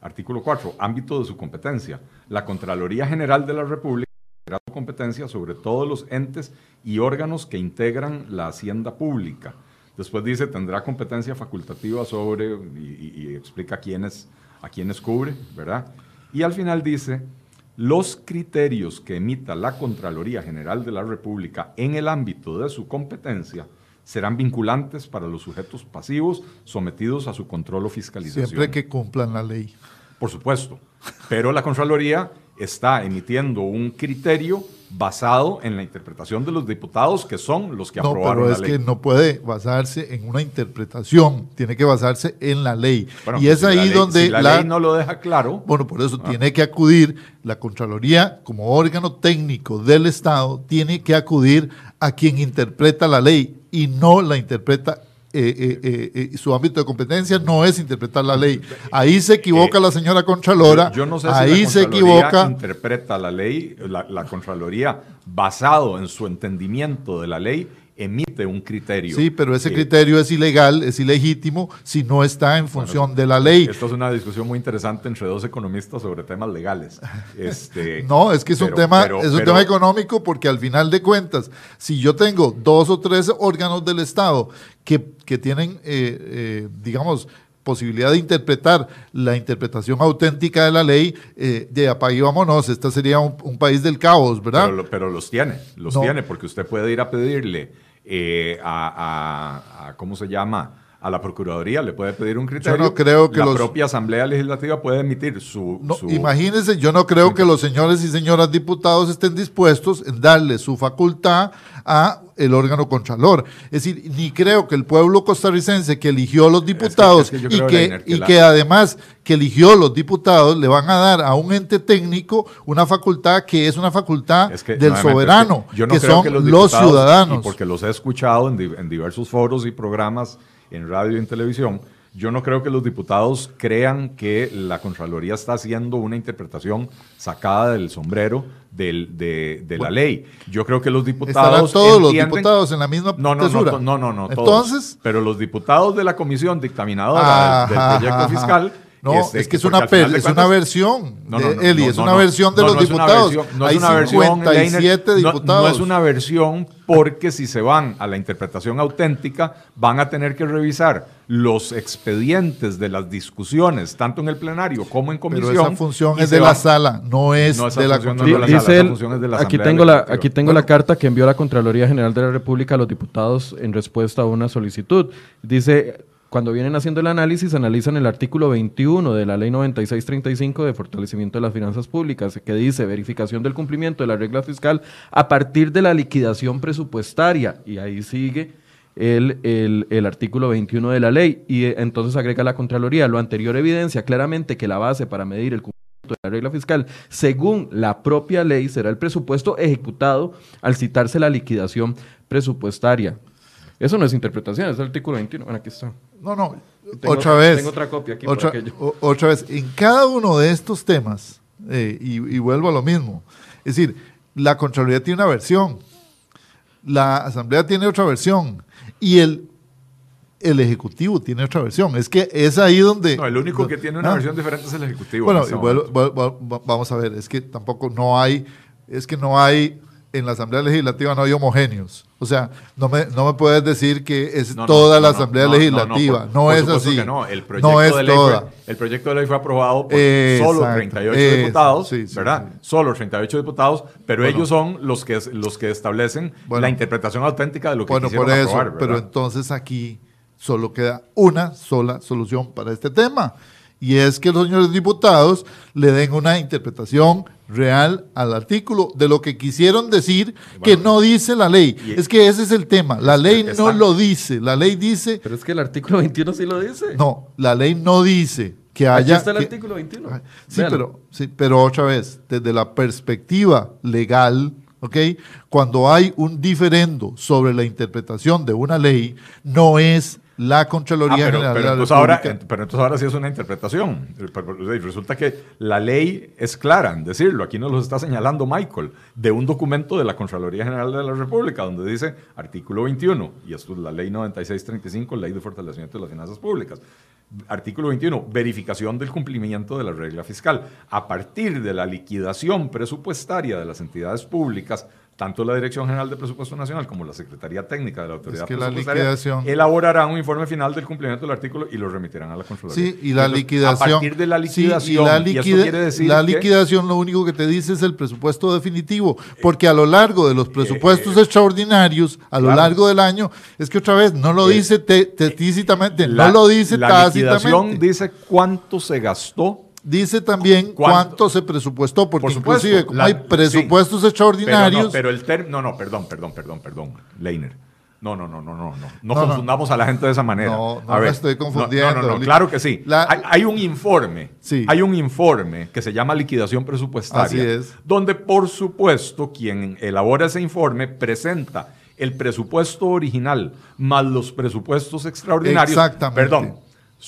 artículo 4, ámbito de su competencia. La Contraloría General de la República tendrá su competencia sobre todos los entes y órganos que integran la hacienda pública Después dice, tendrá competencia facultativa sobre, y, explica a quiénes, a quiénes cubre, ¿verdad? Y al final dice, los criterios que emita la Contraloría General de la República en el ámbito de su competencia serán vinculantes para los sujetos pasivos sometidos a su control o fiscalización.
Siempre que cumplan la ley.
Por supuesto. Pero la Contraloría está emitiendo un criterio basado en la interpretación de los diputados que son los que no, aprobaron
pero es que no puede basarse en una interpretación, tiene que basarse en la ley. y es ahí donde
la, ley no lo deja claro.
Bueno, por eso ah. tiene que acudir la Contraloría como órgano técnico del Estado, tiene que acudir a quien interpreta la ley y no la interpreta eh, eh, eh, su ámbito de competencia no es interpretar la ley. Ahí se equivoca la señora Contralora.
Yo, no sé
ahí
si
se equivoca.
interpreta la ley, la, la Contraloría, basado en su entendimiento de la ley, emite un criterio.
Sí, pero ese criterio es ilegal, es ilegítimo si no está en función de la ley.
Esto es una discusión muy interesante entre dos economistas sobre temas legales. Este,
no, es que es un tema, es un tema económico porque al final de cuentas, si yo tengo dos o tres órganos del Estado que, que tienen, eh, eh, digamos, posibilidad de interpretar la interpretación auténtica de la ley, eh, de apague vámonos, este sería un, país del caos, ¿verdad?
Pero, los tiene, los tiene, porque usted puede ir a pedirle eh, a, ¿cómo se llama? A la Procuraduría le puede pedir un criterio.
Yo no creo que
la propia Asamblea Legislativa puede emitir su,
Imagínense, yo no creo que los señores y señoras diputados estén dispuestos en darle su facultad a el órgano contralor. Es decir, ni creo que el pueblo costarricense que eligió los diputados y, que, y que además que eligió los diputados le van a dar a un ente técnico una facultad que es una facultad del soberano, que, son los, ciudadanos.
porque los he escuchado en, en diversos foros y programas en radio y en televisión, Yo no creo que los diputados crean que la Contraloría está haciendo una interpretación sacada del sombrero del, de, de la ley. Yo creo que los diputados.
¿Estarán todos los diputados en la misma
no, no,
tesura?
no, no, no, no, todos.
Entonces.
Pero los diputados de la comisión dictaminadora del, proyecto fiscal.
No,
este,
es que es una, es una versión,
No, no,
de Eli,
no,
es una
no.
versión de
No,
los diputados.
versión- no es
Hay
una versión,
57
Leiner. No-
diputados.
No, es una versión porque si se van a la interpretación auténtica, van a tener que revisar los expedientes de las discusiones, tanto en el plenario como en comisión.
Pero esa función es de la
van-
sala, no es de la
función no es de la
Contraloría.
sala,
Dice
esa
él,
función es de la
aquí tengo, la, aquí tengo la carta que envió la Contraloría General de la República a los diputados en respuesta a una solicitud. Dice, cuando vienen haciendo el análisis, analizan el artículo 21 de la Ley 9635 de fortalecimiento de las finanzas públicas, que dice verificación del cumplimiento de la regla fiscal a partir de la liquidación presupuestaria. Y ahí sigue el, el- el artículo 21 de la ley. Y eh, entonces agrega la Contraloría, lo anterior evidencia claramente que la base para medir el cumplimiento de la regla fiscal, según la propia ley, será el presupuesto ejecutado al citarse la liquidación presupuestaria. Eso no es interpretación, es el artículo 21. Bueno, aquí está.
No, no,
Tengo-
otra vez.
tengo otra copia aquí
Otra, o- otra vez, en cada uno de estos temas, eh, y, y vuelvo a lo mismo, es decir, la Contraloría tiene una versión, la Asamblea tiene otra versión, y el, el Ejecutivo tiene otra versión. Es que es ahí donde...
No, el único que tiene una
Ah.
versión diferente es el Ejecutivo.
Bueno, vuelvo- vuelvo- va- vamos a ver, es que tampoco no hay, es que no hay, en la Asamblea Legislativa no hay homogéneos. O sea, no me, no me puedes decir que es
No,
toda la
no,
Asamblea
no,
Legislativa.
por-
No,
por
es así.
no, el proyecto,
no es
de ley
toda.
Fue, el proyecto de ley fue aprobado por
Exacto,
solo 38
eso,
diputados,
sí, sí,
¿verdad?
sí.
Solo 38 diputados, pero
Bueno.
ellos son los que, los que establecen
Bueno.
la interpretación auténtica de lo que
Bueno,
quisieron
por eso,
aprobar,
pero entonces aquí solo queda una sola solución para este tema. Y es que los señores diputados le den una interpretación real al artículo de lo que quisieron decir que no dice la ley.
y-
es que ese es el tema. La ley no
está-
lo dice. La ley dice,
Pero es que el artículo 21 sí lo dice.
no, la ley no dice que
Aquí
haya...
está el
que-
artículo 21.
Ay, Sí,
Véalo.
pero, sí, pero otra vez, desde la perspectiva legal, ¿ok? Cuando hay un diferendo sobre la interpretación de una ley, no es la
Ah,
Contraloría
pero,
General
pero
de la
entonces ahora, pero entonces ahora sí es una interpretación. Pero- pero Resulta que la ley es clara en decirlo. Aquí nos lo está señalando Michael, de un documento de la Contraloría General de la República, donde dice artículo 21, y esto es la ley 9635, ley de fortalecimiento de las finanzas públicas. Artículo 21, verificación del cumplimiento de la regla fiscal. A partir de la liquidación presupuestaria de las entidades públicas, tanto la Dirección General de Presupuesto Nacional como la Secretaría Técnica de la Autoridad
que la liquidación-
elaborarán un informe final del cumplimiento del artículo y lo remitirán a la Contraloría.
Sí, y la
Entonces,
liquidación.
A partir de la
sí, y
liquidación,
la,
y esto
liquida-
quiere decir
la
que-
liquidación lo único que te dice es el presupuesto definitivo, porque a lo largo de los presupuestos
eh,
extraordinarios, a lo
claro.
largo del año, es que otra vez no lo
Eh,
dice te- te- explícitamente,
la-
no lo dice
la liquidación
tácitamente.
dice cuánto se gastó
Dice también
¿Cuánto?
cuánto se presupuestó, porque
Por supuesto,
inclusive como
la-
hay presupuestos
sí,
extraordinarios,
Pero no, pero el término. No, no, perdón, perdón, perdón, perdón. Leiner. No, no, no, no, no, no. No, confundamos a la gente de esa manera.
No, no
A
me estoy confundiendo.
No, no, no, claro que sí.
La-
hay, hay un informe.
Sí.
Hay un informe que se llama liquidación presupuestaria.
Así es.
Donde, por supuesto, quien elabora ese informe presenta el presupuesto original más los presupuestos extraordinarios.
Exactamente.
Perdón,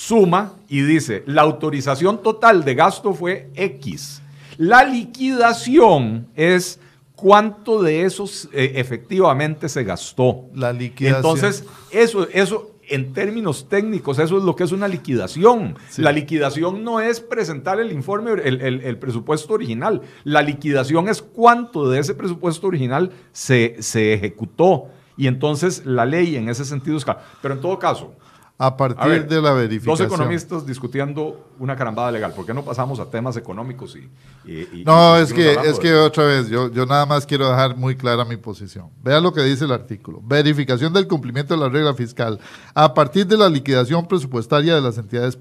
suma y dice, la autorización total de gasto fue X. La liquidación es cuánto de esos eh, efectivamente se gastó.
La liquidación.
Entonces, eso, eso, en términos técnicos, eso es lo que es una liquidación.
Sí.
La liquidación no es presentar el informe, el, el- el presupuesto original. La liquidación es cuánto de ese presupuesto original se, se ejecutó. Y entonces la ley en ese sentido es clara. Pero en todo caso,
a partir
a ver,
de la
Dos
verificación.
economistas discutiendo una carambada legal. ¿Por qué no pasamos a temas económicos y, y- y-
No,
y
es que, es que otra vez, yo, yo nada más quiero dejar muy clara mi posición. Vea lo que dice el artículo. Verificación del cumplimiento de la regla fiscal a partir de la liquidación presupuestaria de las entidades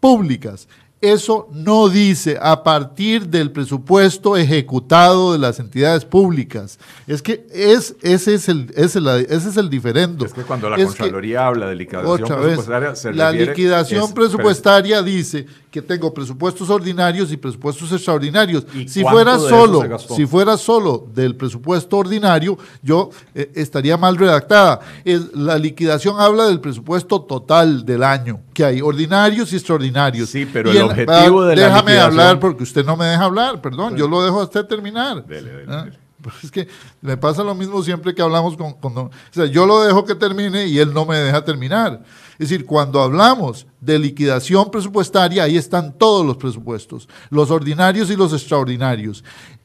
públicas. Eso no dice a partir del presupuesto ejecutado de las entidades públicas. Es que es, ese, es el, ese, es la- ese es el diferendo.
Es que cuando la
que-
Contraloría habla de liquidación presupuestaria, se
la liquidación
es-
presupuestaria dice que tengo presupuestos ordinarios y presupuestos extraordinarios. Si fuera solo, si fuera solo del presupuesto ordinario, yo eh, estaría mal redactada. la liquidación habla del presupuesto total del año, que hay ordinarios y extraordinarios.
Sí, pero el, objetivo de
la Déjame hablar porque usted no me deja hablar, perdón, yo lo dejo a usted terminar. Dele, dele, ¿Ah? Pues es que me pasa lo mismo siempre que hablamos con, O sea, yo lo dejo que termine y él no me deja terminar. Es decir, cuando hablamos de liquidación presupuestaria, ahí están todos los presupuestos, los ordinarios y los extraordinarios.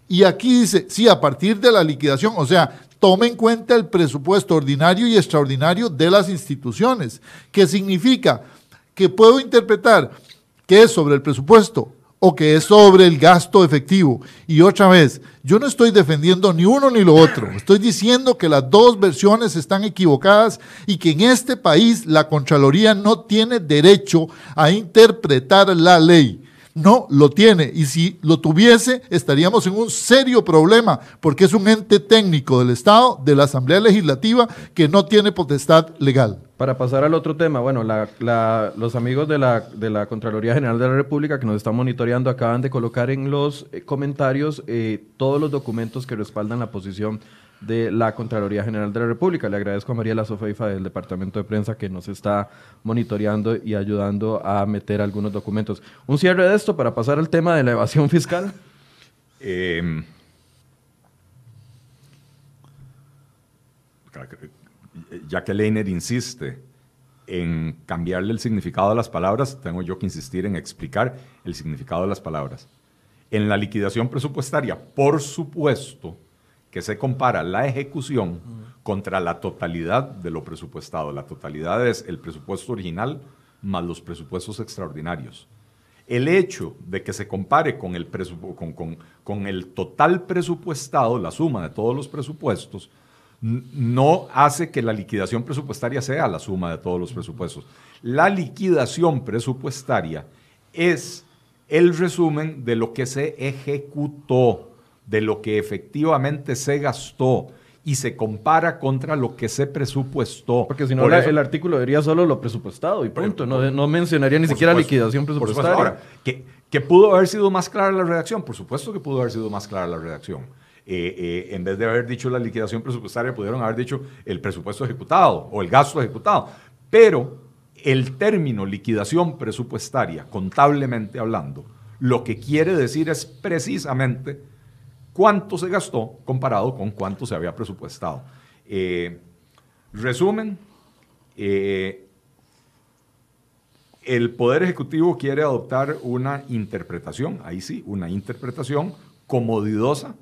Y aquí dice, sí, a partir de la liquidación, o sea, tome en cuenta el presupuesto ordinario y extraordinario de las instituciones, que significa que puedo interpretar que es sobre el presupuesto o que es sobre el gasto efectivo. Y otra vez, yo no estoy defendiendo ni uno ni lo otro. Estoy diciendo que las dos versiones están equivocadas y que en este país la Contraloría no tiene derecho a interpretar la ley. No lo tiene. Y si lo tuviese, estaríamos en un serio problema, porque es un ente técnico del Estado, de la Asamblea Legislativa, que no tiene potestad legal.
Para pasar al otro tema, bueno, los amigos de la, de la, Contraloría General de la República que nos están monitoreando acaban de colocar en los eh, comentarios eh, todos los documentos que respaldan la posición de la Contraloría General de la República. Le agradezco a María La Sofeifa del Departamento de Prensa que nos está monitoreando y ayudando a meter algunos documentos. Un cierre de esto para pasar al tema de la evasión fiscal. Eh,
ya que Leiner insiste en cambiarle el significado de las palabras, tengo yo que insistir en explicar el significado de las palabras. En la liquidación presupuestaria, por supuesto que se compara la ejecución contra la totalidad de lo presupuestado. La totalidad es el presupuesto original más los presupuestos extraordinarios. El hecho de que se compare con el, con, con el total presupuestado, la suma de todos los presupuestos, no hace que la liquidación presupuestaria sea la suma de todos los presupuestos. La liquidación presupuestaria es el resumen de lo que se ejecutó, de lo que efectivamente se gastó y se compara contra lo que se presupuestó.
Porque si no, el artículo diría solo lo presupuestado y punto. no, mencionaría ni siquiera liquidación presupuestaria. Ahora,
¿que pudo haber sido más clara la redacción? Por supuesto que pudo haber sido más clara la redacción. Eh, eh, en vez de haber dicho la liquidación presupuestaria, pudieron haber dicho el presupuesto ejecutado o el gasto ejecutado. Pero el término liquidación presupuestaria, contablemente hablando, lo que quiere decir es precisamente cuánto se gastó comparado con cuánto se había presupuestado. Eh, resumen, el Poder Ejecutivo quiere adoptar una interpretación, ahí sí, una interpretación comodidosa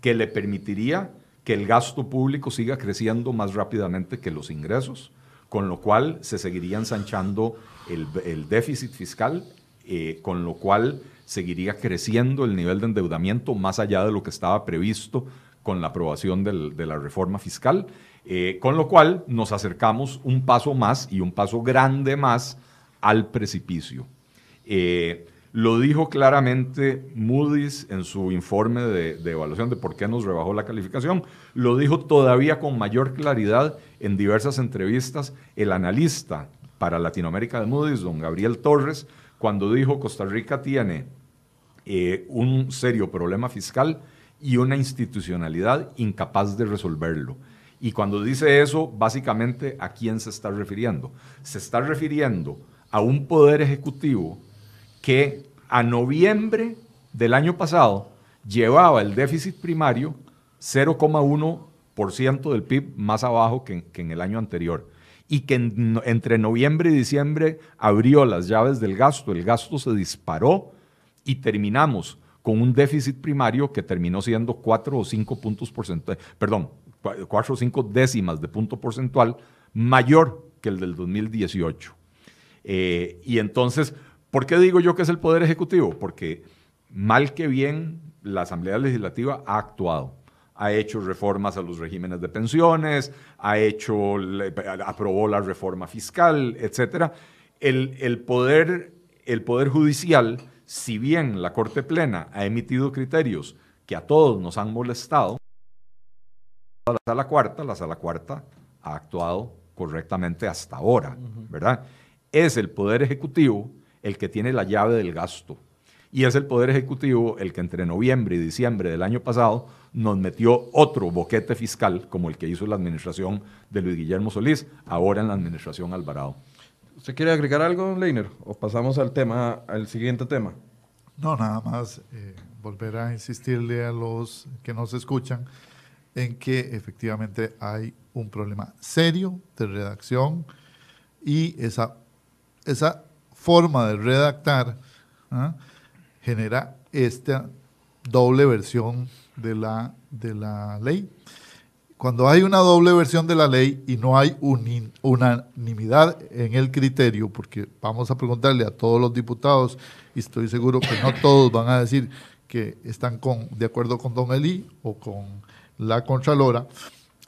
que le permitiría que el gasto público siga creciendo más rápidamente que los ingresos, con lo cual se seguiría ensanchando el, déficit fiscal, eh, con lo cual seguiría creciendo el nivel de endeudamiento más allá de lo que estaba previsto con la aprobación de la reforma fiscal, eh, con lo cual nos acercamos un paso más y un paso grande más al precipicio. Eh, lo dijo claramente Moody's en su informe de, evaluación de por qué nos rebajó la calificación. Lo dijo todavía con mayor claridad en diversas entrevistas el analista para Latinoamérica de Moody's, don Gabriel Torres, cuando dijo Costa Rica tiene eh, un serio problema fiscal y una institucionalidad incapaz de resolverlo. Y cuando dice eso, básicamente, ¿a quién se está refiriendo? Se está refiriendo a un poder ejecutivo que a noviembre del año pasado llevaba el déficit primario 0,1% del PIB más abajo que, en el año anterior y que entre noviembre y diciembre abrió las llaves del gasto, el gasto se disparó y terminamos con un déficit primario que terminó siendo 4 o 5 puntos porcentuales, perdón, 4 o 5 décimas de punto porcentual mayor que el del 2018. Eh, y entonces, ¿Por qué digo yo que es el Poder Ejecutivo? Porque mal que bien la Asamblea Legislativa ha actuado. Ha hecho reformas a los regímenes de pensiones, ha hecho, aprobó la reforma fiscal, etc. El, poder, el poder Judicial, si bien la Corte Plena ha emitido criterios que a todos nos han molestado, la sala cuarta, la sala cuarta ha actuado correctamente hasta ahora, ¿verdad? Es el Poder Ejecutivo el que tiene la llave del gasto. Y es el Poder Ejecutivo el que entre noviembre y diciembre del año pasado nos metió otro boquete fiscal como el que hizo la administración de Luis Guillermo Solís, ahora en la administración Alvarado.
¿Usted quiere agregar algo, Leiner? ¿O pasamos al tema, al siguiente tema?
No, nada más eh, volver a insistirle a los que nos escuchan en que efectivamente hay un problema serio de redacción y esa, esa forma de redactar ¿ah? genera esta doble versión de la, de la ley. Cuando hay una doble versión de la ley y no hay unanimidad en el criterio, porque vamos a preguntarle a todos los diputados, y estoy seguro que no todos van a decir que están de acuerdo con Don Eli o con la Contralora,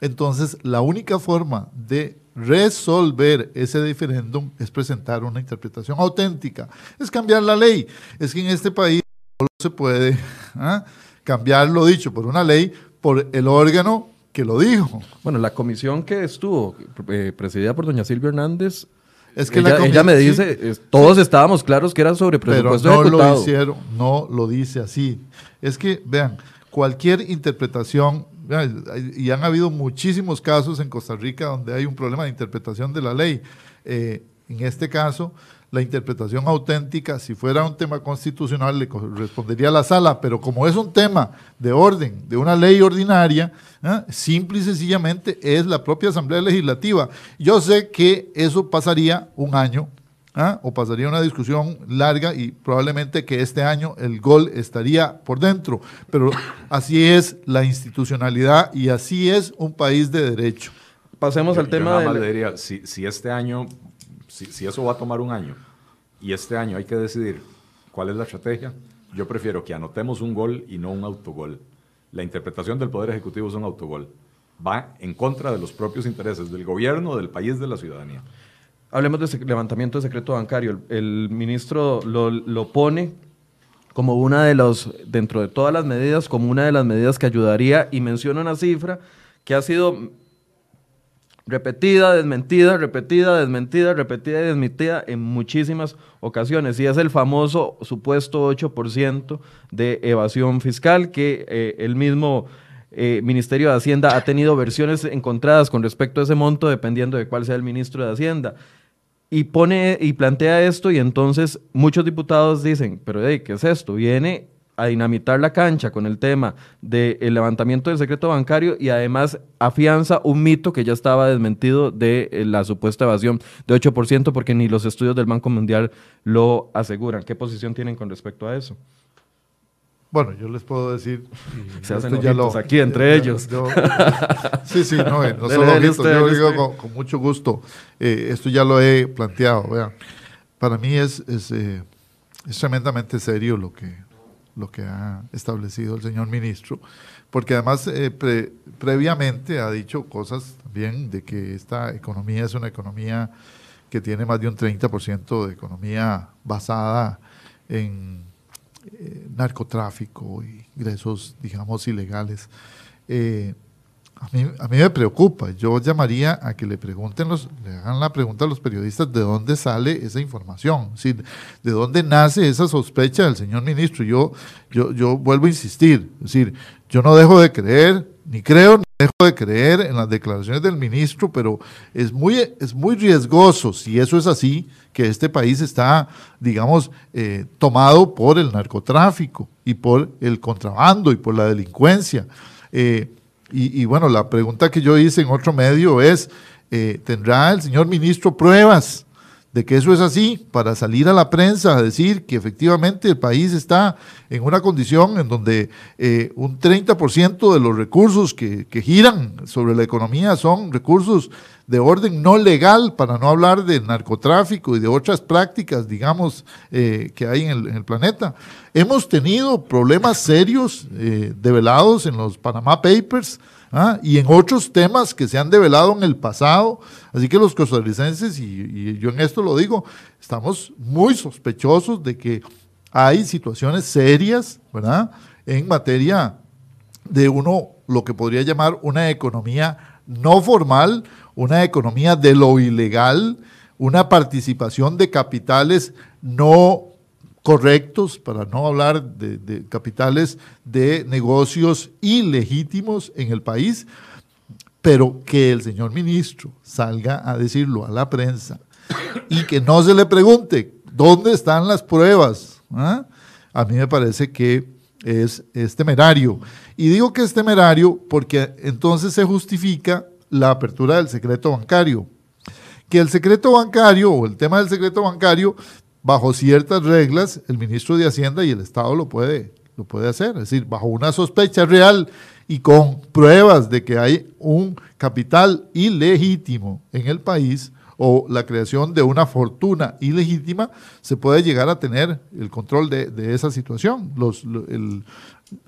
entonces la única forma de resolver ese diferéndum es presentar una interpretación auténtica, es cambiar la ley. Es que en este país no se puede ¿ah? cambiar lo dicho por una ley por el órgano que lo dijo.
Bueno, la comisión que estuvo eh, presidida por doña Silvia Hernández, es que ella, me dice, todos estábamos claros que era sobre presupuesto
pero no lo hicieron, no lo dice así. Es que, vean, cualquier interpretación, y han habido muchísimos casos en Costa Rica donde hay un problema de interpretación de la ley. Eh, en este caso, la interpretación auténtica, si fuera un tema constitucional, le correspondería a la sala, pero como es un tema de orden, de una ley ordinaria, ¿eh? simple y sencillamente es la propia Asamblea Legislativa. Yo sé que eso pasaría un año, ¿eh? o pasaría una discusión larga y probablemente que este año el gol estaría por dentro, pero así es la institucionalidad y así es un país de derecho.
Pasemos al tema
de... si, si este año si, eso va a tomar un año y este año hay que decidir cuál es la estrategia, yo prefiero que anotemos un gol y no un autogol. La interpretación del Poder Ejecutivo es un autogol. Va en contra de los propios intereses del gobierno, del país, de la ciudadanía.
Hablemos de levantamiento de secreto bancario. El, ministro lo, pone como una de los, dentro de todas las medidas, como una de las medidas que ayudaría y menciona una cifra que ha sido repetida, desmentida, repetida, desmentida, repetida y desmentida en muchísimas ocasiones. Y es el famoso supuesto 8% de evasión fiscal que eh, el mismo eh, Ministerio de Hacienda ha tenido versiones encontradas con respecto a ese monto dependiendo de cuál sea el ministro de Hacienda. Y pone y plantea esto y entonces muchos diputados dicen, pero ¿qué es esto? Viene a dinamitar la cancha con el tema del levantamiento del secreto bancario y además afianza un mito que ya estaba desmentido de eh, la supuesta evasión de 8% porque ni los estudios del Banco Mundial lo aseguran. ¿Qué posición tienen con respecto a eso?
Bueno, yo les puedo decir.
Se hacen ya aquí entre ellos.
sí, sí, no, eh, no solo yo digo con, mucho gusto. Eh, esto ya lo he planteado. Vean, para mí es, es, es tremendamente serio lo que, lo que ha establecido el señor ministro, porque además eh, previamente ha dicho cosas también de que esta economía es una economía que tiene más de un 30% de economía basada en eh, narcotráfico ingresos, digamos, ilegales. Eh, a mí, a mí me preocupa. Yo llamaría a que le pregunten los, le hagan la pregunta a los periodistas de dónde sale esa información, de dónde nace esa sospecha del señor ministro. Yo, yo, yo vuelvo a insistir, decir, yo no dejo de creer, ni creo, ni dejo de creer en las declaraciones del ministro, pero es muy, es muy riesgoso, si eso es así, que este país está, digamos, eh, tomado por el narcotráfico y por el contrabando y por la delincuencia. Eh, y, bueno, la pregunta que yo hice en otro medio es, eh, ¿tendrá el señor ministro pruebas de que eso es así para salir a la prensa a decir que efectivamente el país está en una condición en donde eh, un 30% de los recursos que, giran sobre la economía son recursos de orden no legal, para no hablar de narcotráfico y de otras prácticas, digamos, eh, que hay en el, planeta. Hemos tenido problemas serios eh, develados en los Panama Papers ¿ah? y en otros temas que se han develado en el pasado. Así que los costarricenses, y, yo en esto lo digo, estamos muy sospechosos de que hay situaciones serias, ¿verdad? En materia de uno, lo que podría llamar una economía no formal, una economía de lo ilegal, una participación de capitales no correctos, para no hablar de, capitales de negocios ilegítimos en el país, pero que el señor ministro salga a decirlo a la prensa y que no se le pregunte dónde están las pruebas, ¿ah? a mí me parece que es, es temerario. Y digo que es temerario porque entonces se justifica la apertura del secreto bancario. Que el secreto bancario o el tema del secreto bancario bajo ciertas reglas, el ministro de Hacienda y el Estado lo puede, lo puede hacer. Es decir, bajo una sospecha real y con pruebas de que hay un capital ilegítimo en el país o la creación de una fortuna ilegítima, se puede llegar a tener el control de, esa situación. Los,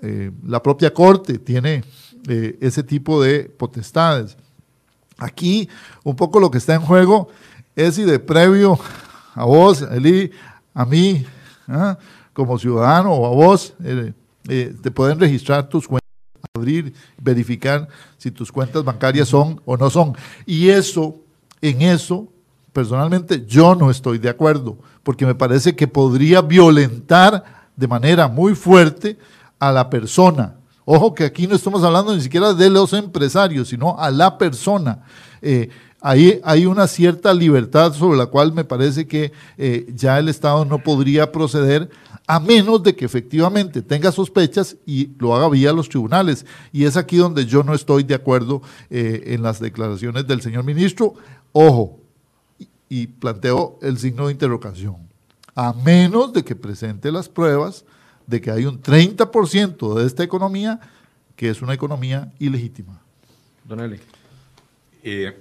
eh, la propia Corte tiene eh, ese tipo de potestades. Aquí un poco lo que está en juego es si de previo a vos, Eli, a mí, ¿ah? como ciudadano o a vos, eh, eh, te pueden registrar tus cuentas, abrir, verificar si tus cuentas bancarias son o no son. Y eso, en eso, personalmente yo no estoy de acuerdo, porque me parece que podría violentar de manera muy fuerte a la persona. Ojo que aquí no estamos hablando ni siquiera de los empresarios, sino a la persona. Eh, ahí hay una cierta libertad sobre la cual me parece que eh, ya el Estado no podría proceder a menos de que efectivamente tenga sospechas y lo haga vía los tribunales. Y es aquí donde yo no estoy de acuerdo eh, en las declaraciones del señor ministro. Ojo, y, planteo el signo de interrogación. A menos de que presente las pruebas de que hay un 30% de esta economía que es una economía ilegítima.
Don Eli.
Eh,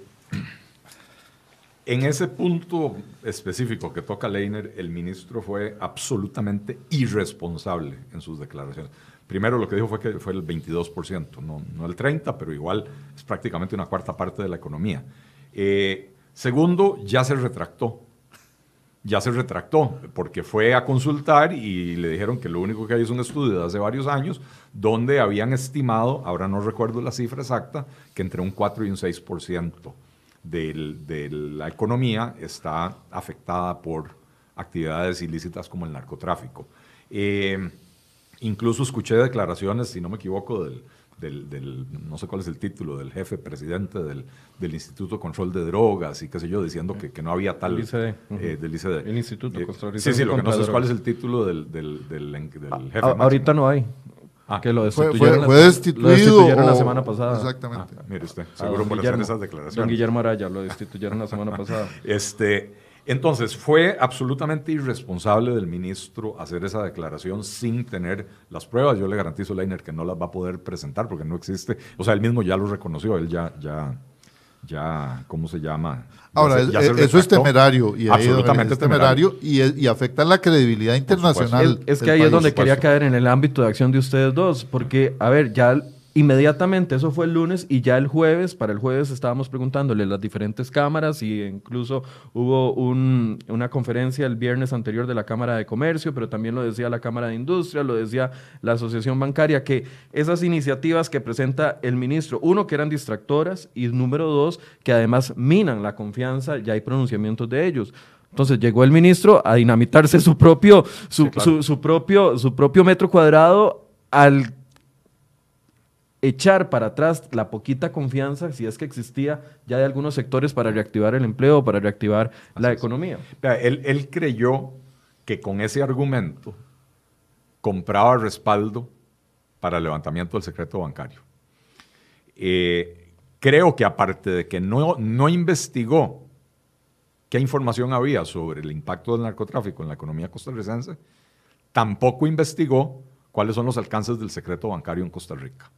en ese punto específico que toca Leiner, el ministro fue absolutamente irresponsable en sus declaraciones. Primero lo que dijo fue que fue el 22%, no, no el 30%, pero igual es prácticamente una cuarta parte de la economía. Eh, segundo, ya se retractó. Ya se retractó porque fue a consultar y le dijeron que lo único que hay es un estudio de hace varios años donde habían estimado, ahora no recuerdo la cifra exacta, que entre un 4 y un 6% de la economía está afectada por actividades ilícitas como el narcotráfico. Eh, incluso escuché declaraciones, si no me equivoco, del, no sé cuál es el título, del jefe presidente del, Instituto de Control de Drogas y qué sé yo, diciendo que, no había tal...
El ICD.
Eh, del ICD.
El Instituto
eh, Sí, sí, lo que no sé es cuál es el título del, jefe.
ahorita no hay.
Ah, que lo destituyeron, fue, destituido
la semana pasada.
Exactamente.
Ah, mire usted, seguro por hacer esas declaraciones.
Don Guillermo Araya lo destituyeron la semana pasada.
Este, entonces, fue absolutamente irresponsable del ministro hacer esa declaración sin tener las pruebas. Yo le garantizo a Leiner que no las va a poder presentar porque no existe. O sea, él mismo ya lo reconoció, él ya, ya, ya, ¿cómo se llama?
Ahora, eso es temerario. Y
Absolutamente
temerario. Y, afecta la credibilidad internacional.
Es, que ahí es donde quería caer en el ámbito de acción de ustedes dos, porque, a ver, ya Inmediatamente, eso fue el lunes y ya el jueves, para el jueves estábamos preguntándole las diferentes cámaras y incluso hubo una conferencia el viernes anterior de la Cámara de Comercio, pero también lo decía la Cámara de Industria, lo decía la Asociación Bancaria, que esas iniciativas que presenta el ministro, uno, que eran distractoras y número dos, que además minan la confianza, ya hay pronunciamientos de ellos. Entonces llegó el ministro a dinamitarse su propio, su, su propio, su propio metro cuadrado al echar para atrás la poquita confianza, si es que existía ya de algunos sectores para reactivar el empleo, para reactivar la economía.
él, creyó que con ese argumento compraba respaldo para el levantamiento del secreto bancario. Eh, creo que aparte de que no, no investigó qué información había sobre el impacto del narcotráfico en la economía costarricense, tampoco investigó cuáles son los alcances del secreto bancario en Costa Rica.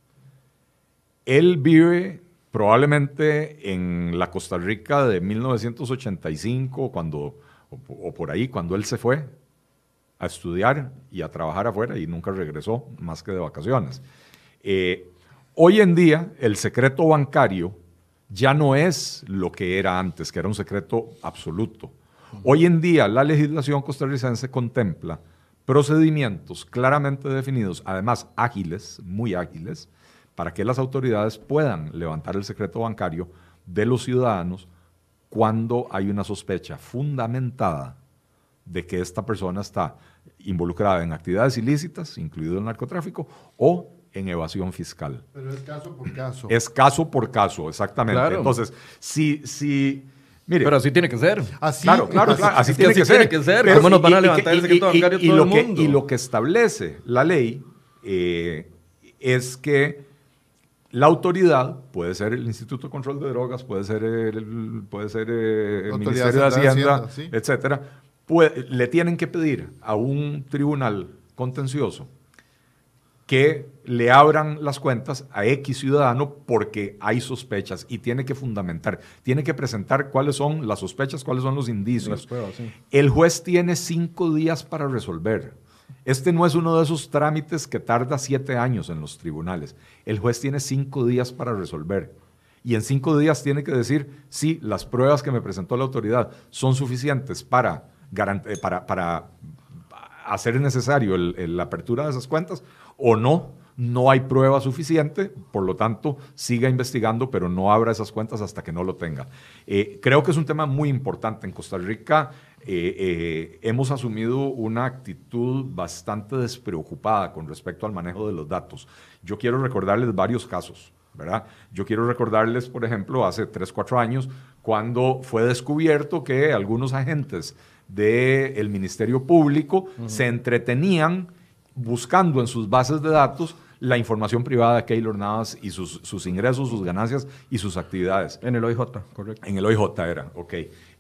Él vive probablemente en la Costa Rica de 1985, cuando, o, por ahí, cuando él se fue a estudiar y a trabajar afuera y nunca regresó más que de vacaciones. Eh, hoy en día, el secreto bancario ya no es lo que era antes, que era un secreto absoluto. Hoy en día, la legislación costarricense contempla procedimientos claramente definidos, además ágiles, muy ágiles, para que las autoridades puedan levantar el secreto bancario de los ciudadanos cuando hay una sospecha fundamentada de que esta persona está involucrada en actividades ilícitas, incluido el narcotráfico, o en evasión fiscal.
Pero es caso por caso.
Es caso por caso, exactamente. Entonces, si, si,
mire. Pero así tiene que ser.
Así, claro, claro, claro así, tiene, que ser.
¿Cómo nos van a levantar el secreto bancario todo
el
mundo?
y lo que establece la ley eh, es que la autoridad, puede ser el Instituto de Control de Drogas, puede ser el, puede ser eh, el Ministerio de Hacienda, etcétera, le tienen que pedir a un tribunal contencioso que le abran las cuentas a X ciudadano porque hay sospechas y tiene que fundamentar, tiene que presentar cuáles son las sospechas, cuáles son los indicios. El juez tiene cinco días para resolver. Este no es uno de esos trámites que tarda siete años en los tribunales. El juez tiene cinco días para resolver. Y en cinco días tiene que decir si las pruebas que me presentó la autoridad son suficientes para, eh, hacer necesario la apertura de esas cuentas o no, no hay prueba suficiente, por lo tanto, siga investigando, pero no abra esas cuentas hasta que no lo tenga. Eh, creo que es un tema muy importante. En Costa Rica eh, eh, hemos asumido una actitud bastante despreocupada con respecto al manejo de los datos. Yo quiero recordarles varios casos. ¿verdad? Yo quiero recordarles, por ejemplo, hace 3, 4 años, cuando fue descubierto que algunos agentes del Ministerio Público se entretenían buscando en sus bases de datos la información privada de Keylor Navas y sus, ingresos, sus ganancias y sus actividades.
En el OIJ, correcto.
En el OIJ era, ok.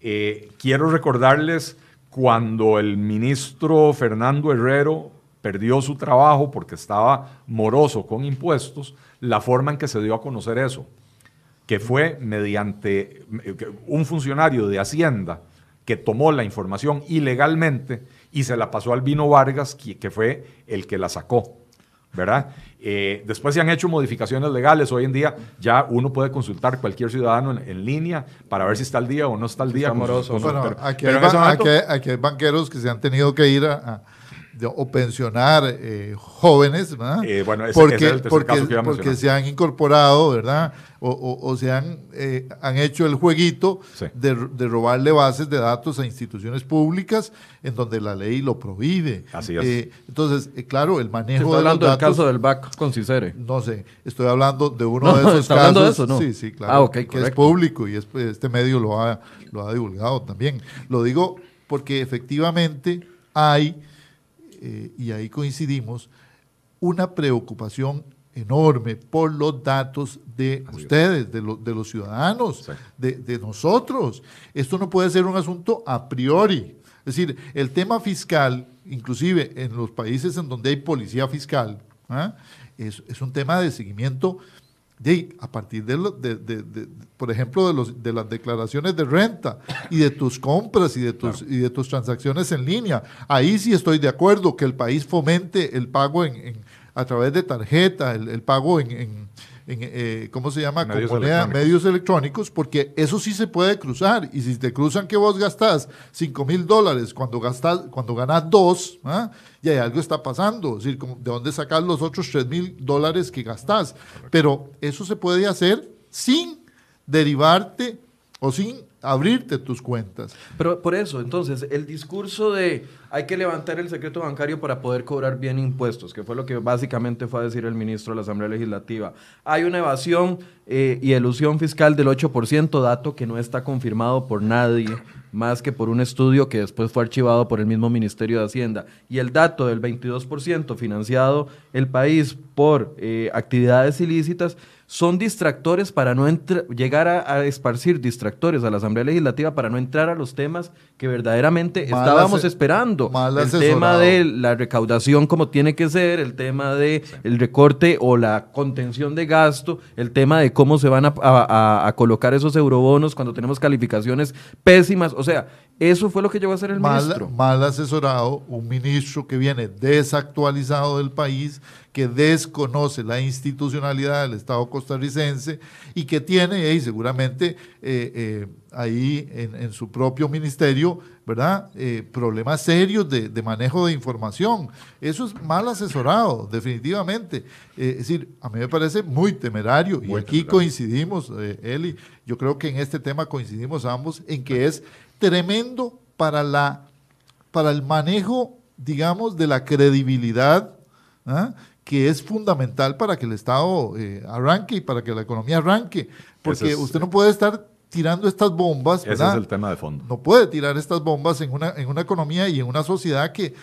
Eh, quiero recordarles cuando el ministro Fernando Herrero perdió su trabajo porque estaba moroso con impuestos, la forma en que se dio a conocer eso, que fue mediante eh, un funcionario de Hacienda que tomó la información ilegalmente y se la pasó al Vino Vargas, que, fue el que la sacó. ¿Verdad? Eh, después se han hecho modificaciones legales. Hoy en día ya uno puede consultar cualquier ciudadano en, línea para ver si está al día o no está al día.
bueno, aquí, hay, banqueros que se han tenido que ir a o pensionar eh, jóvenes, ¿verdad?
Eh, bueno,
porque, porque, se han incorporado, ¿verdad? O, se han, eh, han hecho el jueguito de, robarle bases de datos a instituciones públicas en donde la ley lo prohíbe.
Así es.
entonces, claro, el manejo
¿Está hablando del caso del BAC con Cicere?
No sé, estoy hablando de uno de esos
¿está
casos.
hablando de eso, no?
Sí, sí, claro. Ah, que es público y este medio lo ha, lo ha divulgado también. Lo digo porque efectivamente hay eh, y ahí coincidimos, una preocupación enorme por los datos de ustedes, de, de, los ciudadanos, de, nosotros. Esto no puede ser un asunto a priori. Es decir, el tema fiscal, inclusive en los países en donde hay policía fiscal, ¿ah? es, es, un tema de seguimiento de, a partir de, de, por ejemplo, de, los, de las declaraciones de renta y de tus compras y de tus, y de tus transacciones en línea. Ahí sí estoy de acuerdo que el país fomente el pago en, a través de tarjeta, el, pago en en, eh, ¿cómo se llama? Medios electrónicos. medios electrónicos, porque eso sí se puede cruzar. Y si te cruzan que vos gastás 5 mil dólares cuando, gastas, cuando ganas dos, ¿ah? y algo está pasando. Es decir, ¿de dónde sacas los otros 3 mil dólares que gastás? Pero eso se puede hacer sin derivarte o sin abrirte tus cuentas.
Pero por eso, entonces, el discurso de hay que levantar el secreto bancario para poder cobrar bien impuestos, que fue lo que básicamente fue a decir el ministro de la Asamblea Legislativa. Hay una evasión eh, y elusión fiscal del 8%, dato que no está confirmado por nadie, más que por un estudio que después fue archivado por el mismo Ministerio de Hacienda. Y el dato del 22% financiado el país por eh, actividades ilícitas son distractores para no llegar a, esparcir distractores a la Asamblea Legislativa para no entrar a los temas que verdaderamente estábamos esperando. el tema de la recaudación como tiene que ser, el tema de el recorte o la contención de gasto, el tema de cómo se van a, colocar esos eurobonos cuando tenemos calificaciones pésimas. O sea, Eso fue lo que llevó a ser el ministro.
Mal asesorado, un ministro que viene desactualizado del país, que desconoce la institucionalidad del Estado costarricense y que tiene y seguramente eh, eh, ahí en, su propio ministerio, ¿verdad? Eh, problemas serios de, manejo de información. Eso es mal asesorado, definitivamente. es decir, a mí me parece muy temerario y aquí coincidimos, Eli, yo creo que en este tema coincidimos ambos en que es tremendo para, la, para el manejo, digamos, de la credibilidad, ¿ah? que es fundamental para que el Estado eh, arranque y para que la economía arranque. Porque usted no puede estar tirando estas bombas.
Ese es el tema de fondo.
No puede tirar estas bombas en una, en una economía y en una sociedad que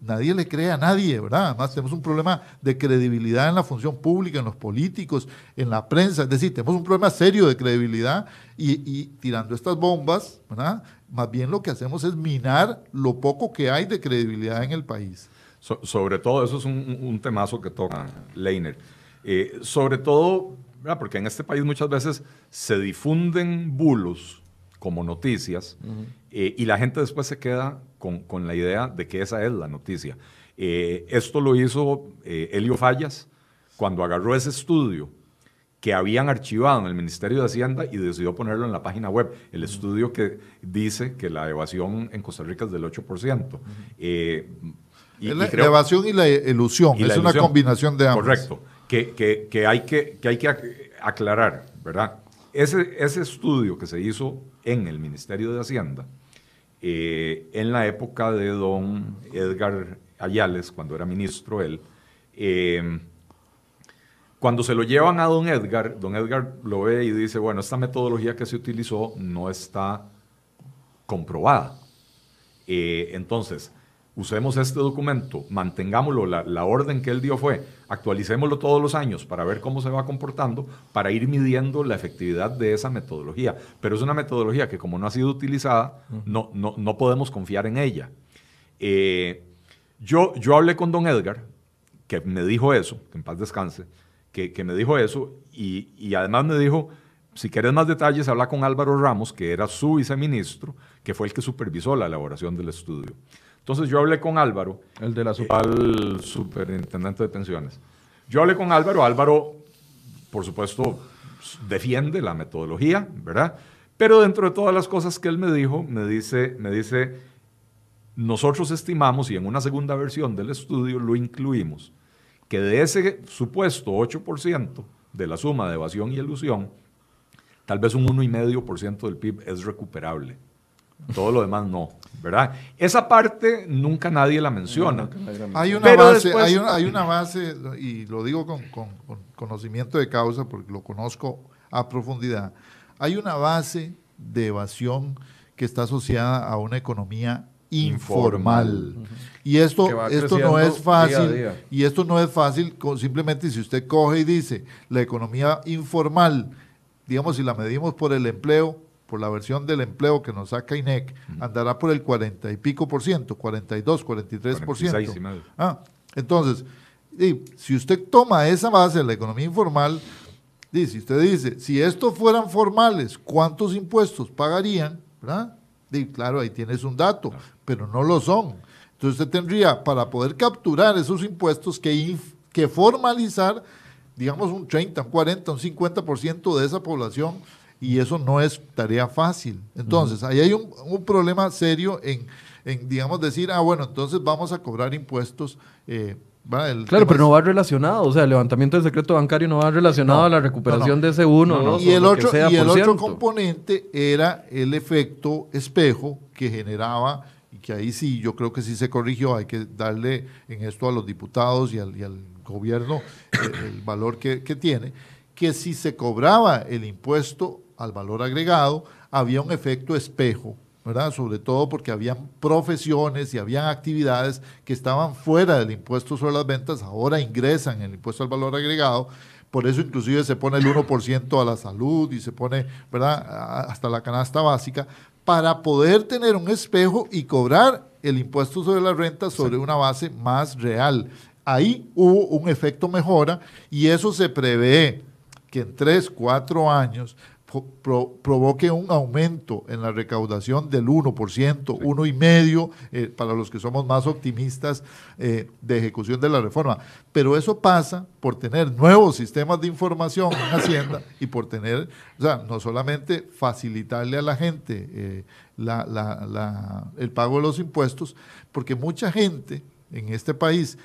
nadie le cree a nadie, ¿verdad? Además, tenemos un problema de credibilidad en la función pública, en los políticos, en la prensa. Es decir, tenemos un problema serio de credibilidad y, tirando estas bombas, ¿verdad? Más bien lo que hacemos es minar lo poco que hay de credibilidad en el país.
sobre todo, eso es un, temazo que toca Leiner. Eh, sobre todo porque en este país muchas veces se difunden bulos como noticias eh, y la gente después se queda con, la idea de que esa es la noticia. Eh, esto lo hizo eh, Elio Fallas cuando agarró ese estudio que habían archivado en el Ministerio de Hacienda y decidió ponerlo en la página web. El estudio que dice que la evasión en Costa Rica es del 8%.
la, evasión y la ilusión, es una combinación de ambos.
Correcto que, hay, que, hay que aclarar, ¿verdad? Ese, estudio que se hizo en el Ministerio de Hacienda, eh, en la época de don Edgar Ayales, cuando era ministro él, eh, cuando se lo llevan a don Edgar, don Edgar lo ve y dice, bueno, esta metodología que se utilizó no está comprobada. Eh, entonces, usemos este documento, mantengámoslo, la, orden que él dio fue, actualicémoslo todos los años para ver cómo se va comportando, para ir midiendo la efectividad de esa metodología. Pero es una metodología que como no ha sido utilizada, no, no, podemos confiar en ella. Eh, yo, yo hablé con don Edgar, que me dijo eso, que en paz descanse, que, me dijo eso, y, y además me dijo, si quieres más detalles, habla con Álvaro Ramos, que era su viceministro, que fue el que supervisó la elaboración del estudio. Entonces yo hablé con Álvaro, el de la eh, superintendente de pensiones. Yo hablé con Álvaro, Álvaro, por supuesto, defiende la metodología, ¿verdad? Pero dentro de todas las cosas que él me dijo, me dice, me dice, nosotros estimamos, y en una segunda versión del estudio lo incluimos, que de ese supuesto 8% de la suma de evasión y elusión, tal vez un 1,5% del PIB es recuperable. Todo lo demás no, ¿verdad? Esa parte nunca nadie la menciona.
hay, una base, hay, una, base, y lo digo con, conocimiento de causa porque lo conozco a profundidad, hay una base de evasión que está asociada a una economía informal. Y esto, esto no es fácil. Y esto no es fácil simplemente si usted coge y dice la economía informal, digamos, si la medimos por el empleo, por la versión del empleo que nos saca INEC, andará por el 40 y pico por ciento, 42, 43 por ciento. Ah, entonces, si usted toma esa base de la economía informal, y si usted dice, si estos fueran formales, ¿cuántos impuestos pagarían? ¿verdad? claro, ahí tienes un dato, pero no lo son. Entonces usted tendría, para poder capturar esos impuestos, que, que formalizar, digamos, un 30, un 40, un 50% de esa población y eso no es tarea fácil. Entonces, ahí hay un, problema serio en, digamos, decir, ah, bueno, entonces vamos a cobrar impuestos. Eh,
claro, pero no va relacionado, o sea, el levantamiento del secreto bancario no va relacionado a la recuperación de ese uno.
y el, otro, y el otro componente era el efecto espejo que generaba, y que ahí sí, yo creo que sí se corrigió, hay que darle en esto a los diputados y al, gobierno el, valor que, que tiene, que si se cobraba el impuesto al valor agregado, había un efecto espejo, ¿verdad? Sobre todo porque habían profesiones y habían actividades que estaban fuera del impuesto sobre las ventas, ahora ingresan en el impuesto al valor agregado. Por eso inclusive se pone el 1% a la salud y se pone, ¿verdad? Hasta la canasta básica, para poder tener un espejo y cobrar el impuesto sobre la renta sobre una base más real. Ahí hubo un efecto mejora y eso se prevé que en tres, cuatro años provoque un aumento en la recaudación del 1%, 1,5% eh, para los que somos más optimistas eh, de ejecución de la reforma. Pero eso pasa por tener nuevos sistemas de información en Hacienda y por tener, o sea, no solamente facilitarle a la gente eh, el pago de los impuestos, porque mucha gente en este país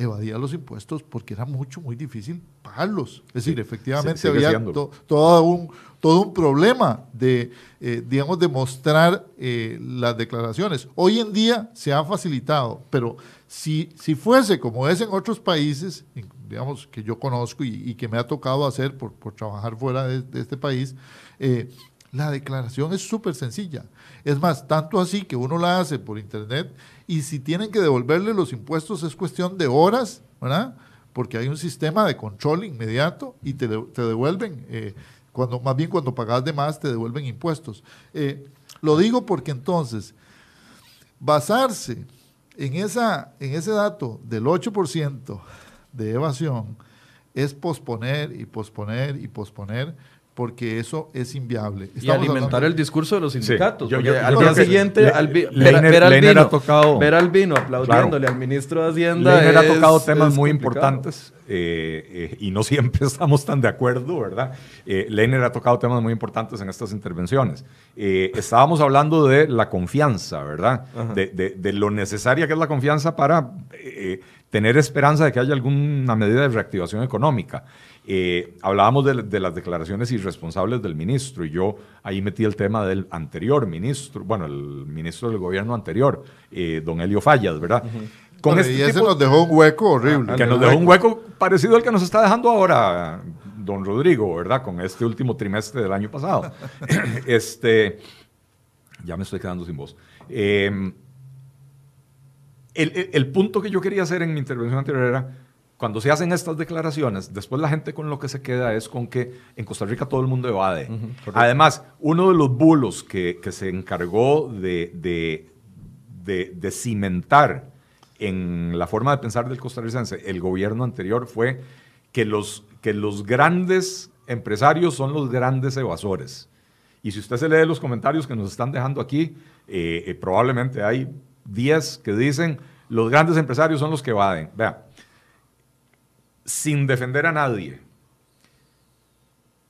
evadía los impuestos porque era mucho, muy difícil pagarlos. Es decir, efectivamente había todo, un, todo un problema de, eh, digamos, de mostrar eh, las declaraciones. Hoy en día se ha facilitado, pero si, si fuese como es en otros países, digamos, que yo conozco y, que me ha tocado hacer por, por trabajar fuera de, este país, eh, la declaración es súper sencilla. Es más, tanto así que uno la hace por internet y si tienen que devolverle los impuestos es cuestión de horas, ¿verdad? Porque hay un sistema de control inmediato y te, devuelven, eh, cuando, más bien cuando pagas de más te devuelven impuestos. Eh, lo digo porque entonces, basarse en, esa, en ese dato del 8% de evasión es posponer y posponer y posponer porque eso es inviable.
y alimentar el discurso de los sindicatos. al día siguiente, ver, al vino, tocado, ver al vino aplaudiéndole al ministro de Hacienda.
Leiner ha tocado temas muy importantes eh, eh, y no siempre estamos tan de acuerdo, ¿verdad? Eh, Leiner ha tocado temas muy importantes en estas intervenciones. Eh, estábamos hablando de la confianza, ¿verdad? De, de, de, lo necesaria que es la confianza para tener esperanza de que haya alguna medida de reactivación económica. Eh, hablábamos de, las declaraciones irresponsables del ministro y yo ahí metí el tema del anterior ministro, bueno, el ministro del gobierno anterior, eh, don Elio Fallas, ¿verdad?
Con este y ese nos dejó un hueco horrible.
Que nos dejó un hueco parecido al que nos está dejando ahora don Rodrigo, ¿verdad? Con este último trimestre del año pasado. este, ya me estoy quedando sin voz. Em, el, el punto que yo quería hacer en mi intervención anterior era cuando se hacen estas declaraciones, después la gente con lo que se queda es con que en Costa Rica todo el mundo evade. Además, uno de los bulos que, se encargó de, de, cimentar en la forma de pensar del costarricense el gobierno anterior fue que los, que los grandes empresarios son los grandes evasores. Y si usted se lee los comentarios que nos están dejando aquí, eh, eh, probablemente hay 10 que dicen los grandes empresarios son los que evaden. Vea, sin defender a nadie.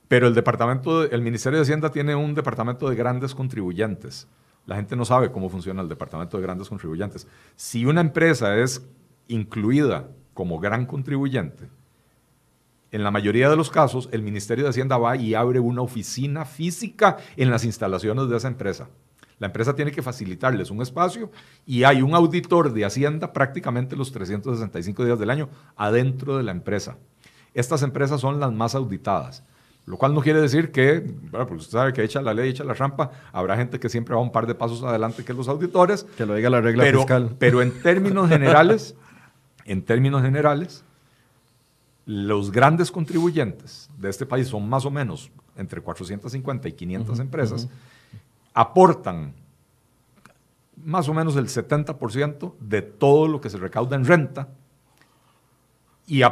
Pero el departamento, el Ministerio de Hacienda tiene un departamento de grandes contribuyentes. La gente no sabe cómo funciona el departamento de grandes contribuyentes. Si una empresa es incluida como gran contribuyente, en la mayoría de los casos, el Ministerio de Hacienda va y abre una oficina física en las instalaciones de esa empresa. La empresa tiene que facilitarles un espacio y hay un auditor de Hacienda prácticamente los 365 días del año adentro de la empresa. Estas empresas son las más auditadas. Lo cual no quiere decir que, bueno, pues usted sabe que echa la ley, echa la rampa, habrá gente que siempre va un par de pasos adelante que los auditores.
Que lo diga la regla fiscal.
Pero en términos generales, en términos generales, los grandes contribuyentes de este país son más o menos entre 450 y 500 empresas aportan más o menos el 70% de todo lo que se recauda en renta y,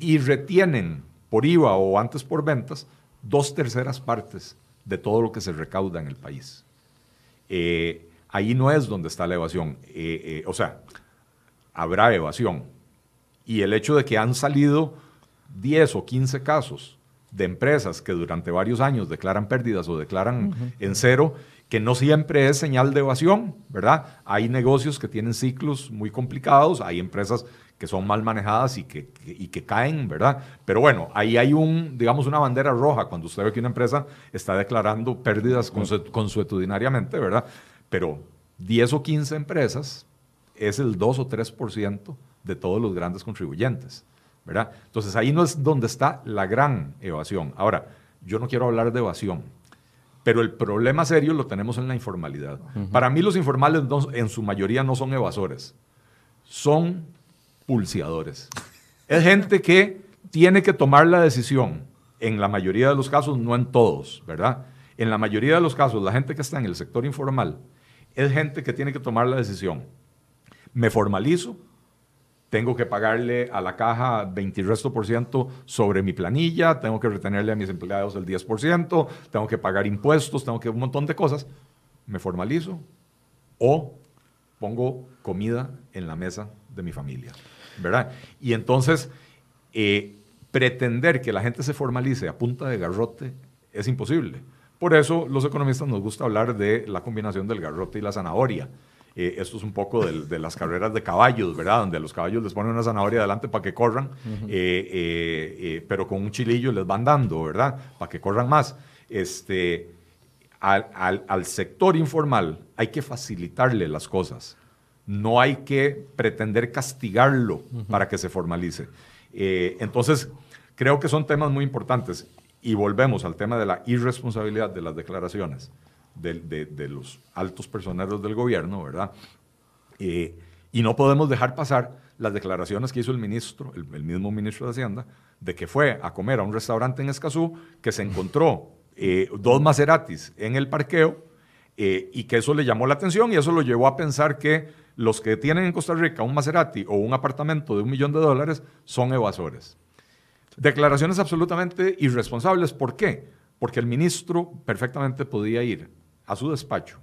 y, retienen por IVA o antes por ventas dos terceras partes de todo lo que se recauda en el país. Eh, ahí no es donde está la evasión. Eh, eh, o sea, habrá evasión. Y el hecho de que han salido 10 o 15 casos de empresas que durante varios años declaran pérdidas o declaran en cero, que no siempre es señal de evasión, ¿verdad? Hay negocios que tienen ciclos muy complicados, hay empresas que son mal manejadas y que, y que caen, ¿verdad? Pero bueno, ahí hay un, digamos, una bandera roja cuando usted ve que una empresa está declarando pérdidas consuetudinariamente, ¿verdad? Pero 10 o 15 empresas es el 2 o 3% de todos los grandes contribuyentes, ¿verdad? Entonces ahí no es donde está la gran evasión. Ahora, yo no quiero hablar de evasión, pero el problema serio lo tenemos en la informalidad. Para mí los informales en su mayoría no son evasores, son pulseadores. Es gente que tiene que tomar la decisión, en la mayoría de los casos, no en todos, ¿verdad? En la mayoría de los casos, la gente que está en el sector informal es gente que tiene que tomar la decisión. Me formalizo, tengo que pagarle a la caja 20 resto por ciento sobre mi planilla, tengo que retenerle a mis empleados el 10%, tengo que pagar impuestos, tengo que un montón de cosas. Me formalizo o pongo comida en la mesa de mi familia, ¿verdad? Y entonces, eh, pretender que la gente se formalice a punta de garrote es imposible. Por eso los economistas nos gusta hablar de la combinación del garrote y la zanahoria. Eh, esto es un poco de, las carreras de caballos, ¿verdad? Donde a los caballos les ponen una zanahoria adelante para que corran, eh, eh, pero con un chilillo les van dando, ¿verdad? Para que corran más. Este, al, sector informal hay que facilitarle las cosas. No hay que pretender castigarlo para que se formalice. entonces, creo que son temas muy importantes. Y volvemos al tema de la irresponsabilidad de las declaraciones de, los altos personeros del gobierno, ¿verdad? Eh, y no podemos dejar pasar las declaraciones que hizo el ministro, el, mismo ministro de Hacienda, de que fue a comer a un restaurante en Escazú, que se encontró eh, dos Maseratis en el parqueo eh, y que eso le llamó la atención y eso lo llevó a pensar que los que tienen en Costa Rica un Maserati o un apartamento de un millón de dólares son evasores. Declaraciones absolutamente irresponsables. ¿Por qué? Porque el ministro perfectamente podía ir a su despacho,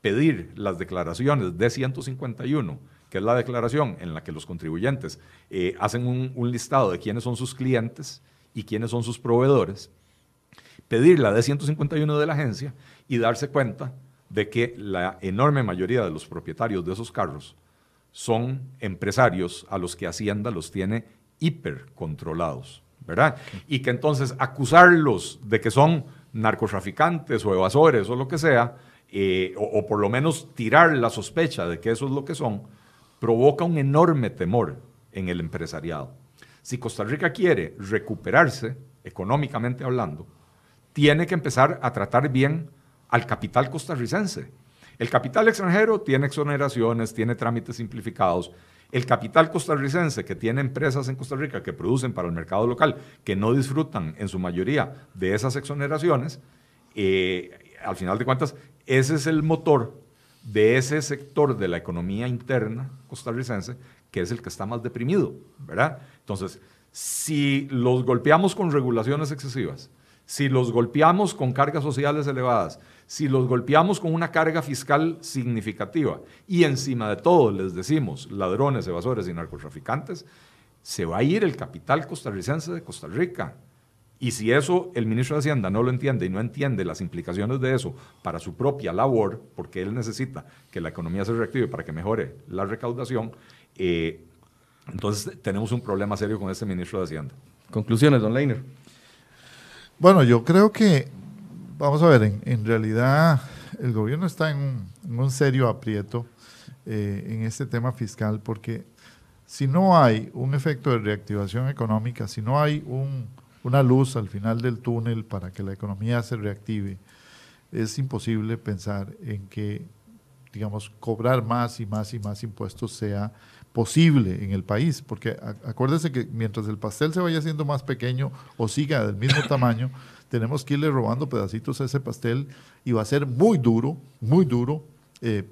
pedir las declaraciones de 151, que es la declaración en la que los contribuyentes eh, hacen un, listado de quiénes son sus clientes y quiénes son sus proveedores, pedir la de 151 de la agencia y darse cuenta de que la enorme mayoría de los propietarios de esos carros son empresarios a los que Hacienda los tiene hipercontrolados, ¿verdad? Y que entonces acusarlos de que son narcotraficantes o evasores o lo que sea, eh, o, por lo menos tirar la sospecha de que eso es lo que son, provoca un enorme temor en el empresariado. Si Costa Rica quiere recuperarse, económicamente hablando, tiene que empezar a tratar bien al capital costarricense. El capital extranjero tiene exoneraciones, tiene trámites simplificados, el capital costarricense que tiene empresas en Costa Rica que producen para el mercado local, que no disfrutan en su mayoría de esas exoneraciones, eh, al final de cuentas, ese es el motor de ese sector de la economía interna costarricense que es el que está más deprimido, ¿verdad? Entonces, si los golpeamos con regulaciones excesivas, si los golpeamos con cargas sociales elevadas, si los golpeamos con una carga fiscal significativa y encima de todo les decimos ladrones, evasores y narcotraficantes, se va a ir el capital costarricense de Costa Rica. Y si eso el ministro de Hacienda no lo entiende y no entiende las implicaciones de eso para su propia labor, porque él necesita que la economía se reactive para que mejore la recaudación, eh, entonces tenemos un problema serio con este ministro de Hacienda.
Conclusiones, don Leiner.
Bueno, yo creo que Vamos a ver, en, realidad el gobierno está en un, serio aprieto eh, en este tema fiscal porque si no hay un efecto de reactivación económica, si no hay una luz al final del túnel para que la economía se reactive, es imposible pensar en que, digamos, cobrar más y más y más impuestos sea posible en el país, porque acuérdese que mientras el pastel se vaya haciendo más pequeño o siga del mismo tamaño, tenemos que irle robando pedacitos a ese pastel y va a ser muy duro, muy duro, eh,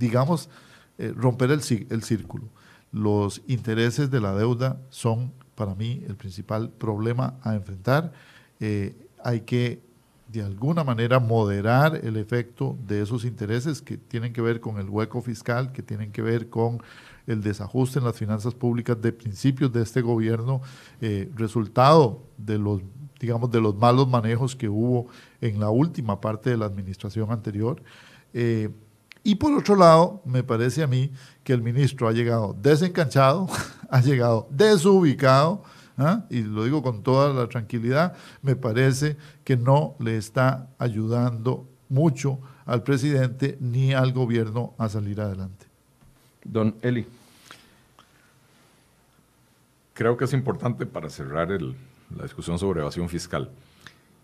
digamos, eh, romper el, círculo. Los intereses de la deuda son para mí el principal problema a enfrentar. Eh, hay que de alguna manera moderar el efecto de esos intereses que tienen que ver con el hueco fiscal, que tienen que ver con el desajuste en las finanzas públicas de principios de este gobierno, resultado de los digamos, de los malos manejos que hubo en la última parte de la administración anterior. Eh, y por otro lado, me parece a mí que el ministro ha llegado desencanchado, ha llegado desubicado, ¿ah? y lo digo con toda la tranquilidad, me parece que no le está ayudando mucho al presidente ni al gobierno a salir adelante.
Don Eli.
Creo que es importante para cerrar la discusión sobre evasión fiscal,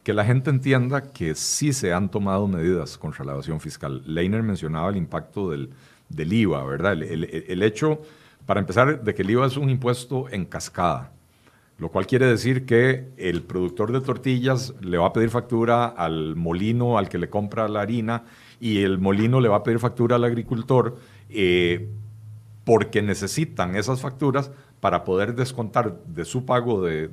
que la gente entienda que sí se han tomado medidas contra la evasión fiscal. Leiner mencionaba el impacto del, IVA, ¿verdad? El, el, hecho, para empezar, de que el IVA es un impuesto en cascada, lo cual quiere decir que el productor de tortillas le va a pedir factura al molino al que le compra la harina y el molino le va a pedir factura al agricultor. Eh, porque necesitan esas facturas para poder descontar de su pago de,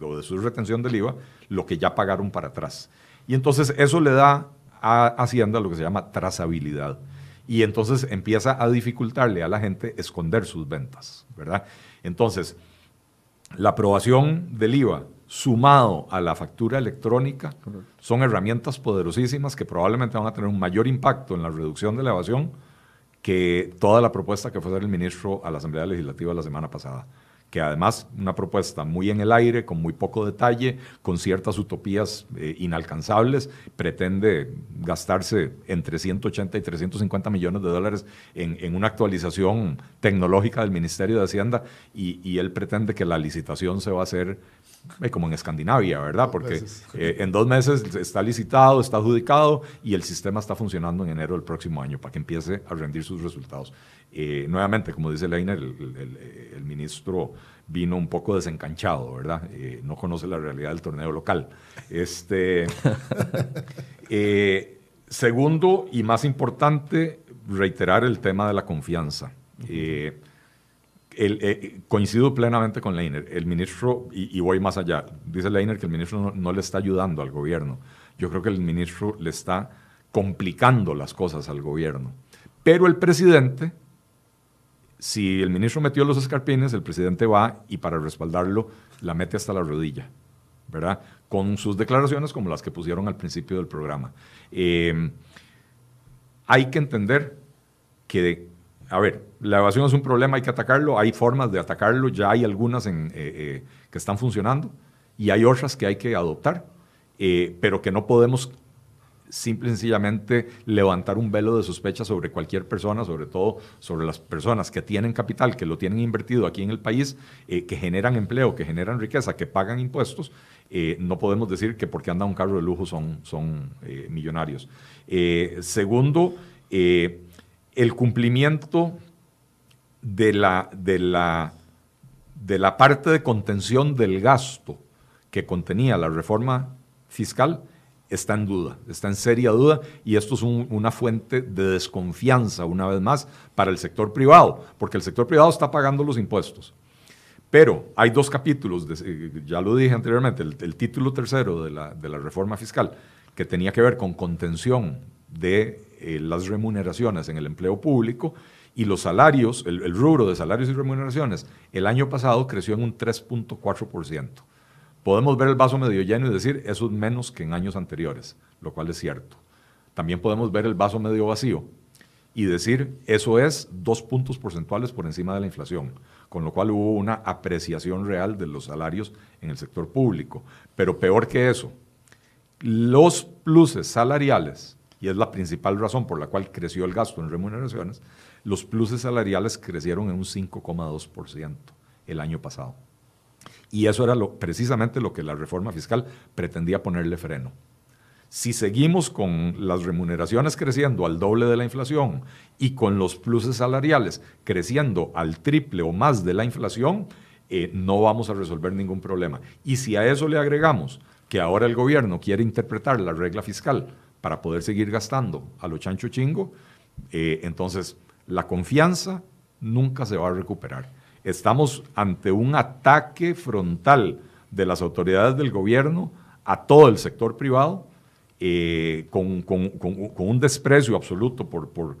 o de su retención del IVA lo que ya pagaron para atrás. Y entonces eso le da a Hacienda lo que se llama trazabilidad. Y entonces empieza a dificultarle a la gente esconder sus ventas, ¿verdad? Entonces, la aprobación del IVA sumado a la factura electrónica son herramientas poderosísimas que probablemente van a tener un mayor impacto en la reducción de la evasión que toda la propuesta que fue hacer el ministro a la Asamblea Legislativa la semana pasada que además una propuesta muy en el aire, con muy poco detalle, con ciertas utopías eh, inalcanzables, pretende gastarse entre 180 y 350 millones de dólares en, una actualización tecnológica del Ministerio de Hacienda y, él pretende que la licitación se va a hacer como en Escandinavia, ¿verdad? Porque eh, en dos meses está licitado, está adjudicado y el sistema está funcionando en enero del próximo año para que empiece a rendir sus resultados. Eh, nuevamente, como dice Leiner, el, ministro vino un poco desencanchado, ¿verdad? Eh, no conoce la realidad del torneo local. Este, eh, segundo y más importante, reiterar el tema de la confianza. Coincido plenamente con Leiner. El ministro, y, voy más allá, dice Leiner que el ministro no le está ayudando al gobierno. Yo creo que el ministro le está complicando las cosas al gobierno. Pero el presidente si el ministro metió los escarpines, el presidente va y para respaldarlo la mete hasta la rodilla, ¿verdad? Con sus declaraciones como las que pusieron al principio del programa. Eh, hay que entender que, a ver, la evasión es un problema, hay que atacarlo, hay formas de atacarlo, ya hay algunas eh, eh, que están funcionando y hay otras que hay que adoptar, pero que no podemos simple y sencillamente levantar un velo de sospecha sobre cualquier persona, sobre todo sobre las personas que tienen capital, que lo tienen invertido aquí en el país, eh, que generan empleo, que generan riqueza, que pagan impuestos. Eh, no podemos decir que porque andan un carro de lujo son, son eh, millonarios. segundo, el cumplimiento de la, de, la, de la parte de contención del gasto que contenía la reforma fiscal está en duda, está en seria duda y esto es una fuente de desconfianza, una vez más, para el sector privado, porque el sector privado está pagando los impuestos. Pero hay dos capítulos, eh, ya lo dije anteriormente, el, título tercero de la, reforma fiscal, que tenía que ver con contención de eh, las remuneraciones en el empleo público y los salarios, el, el rubro de salarios y remuneraciones, el año pasado creció en un 3.4%. Podemos ver el vaso medio lleno y decir eso es menos que en años anteriores, lo cual es cierto. También podemos ver el vaso medio vacío y decir eso es dos puntos porcentuales por encima de la inflación, con lo cual hubo una apreciación real de los salarios en el sector público. Pero peor que eso, los pluses salariales, y es la principal razón por la cual creció el gasto en remuneraciones, los pluses salariales crecieron en un 5,2% el año pasado. Y eso era precisamente lo que la reforma fiscal pretendía ponerle freno. Si seguimos con las remuneraciones creciendo al doble de la inflación y con los pluses salariales creciendo al triple o más de la inflación, eh, no vamos a resolver ningún problema. Y si a eso le agregamos que ahora el gobierno quiere interpretar la regla fiscal para poder seguir gastando a lo chancho chingo, eh, entonces la confianza nunca se va a recuperar. Estamos ante un ataque frontal de las autoridades del gobierno a todo el sector privado, eh, con, un desprecio absoluto por,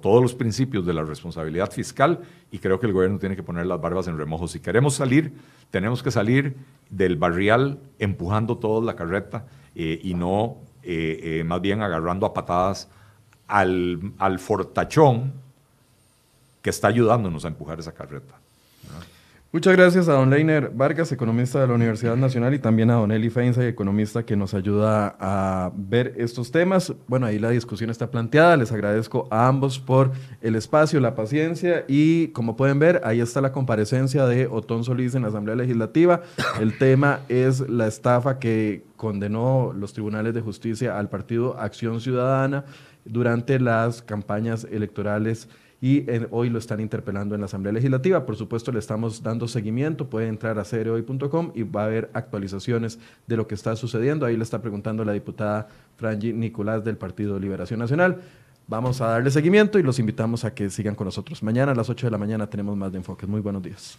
todos los principios de la responsabilidad fiscal y creo que el gobierno tiene que poner las barbas en remojo. Si queremos salir, tenemos que salir del barrial empujando toda la carreta eh, y no eh, más bien agarrando a patadas al, al fortachón que está ayudándonos a empujar esa carreta.
Muchas gracias a don Leiner Vargas, economista de la Universidad Nacional, y también a don Eli Feinza, economista que nos ayuda a ver estos temas. Bueno, ahí la discusión está planteada. Les agradezco a ambos por el espacio, la paciencia y como pueden ver, ahí está la comparecencia de Otón Solís en la Asamblea Legislativa. El tema es la estafa que condenó los tribunales de justicia al partido Acción Ciudadana durante las campañas electorales y hoy lo están interpelando en la Asamblea Legislativa. Por supuesto, le estamos dando seguimiento. Puede entrar a cereoy.com y va a haber actualizaciones de lo que está sucediendo. Ahí le está preguntando la diputada Frangi Nicolás del Partido Liberación Nacional. Vamos a darle seguimiento y los invitamos a que sigan con nosotros. Mañana a las 8 de la mañana tenemos más de enfoques. Muy buenos días.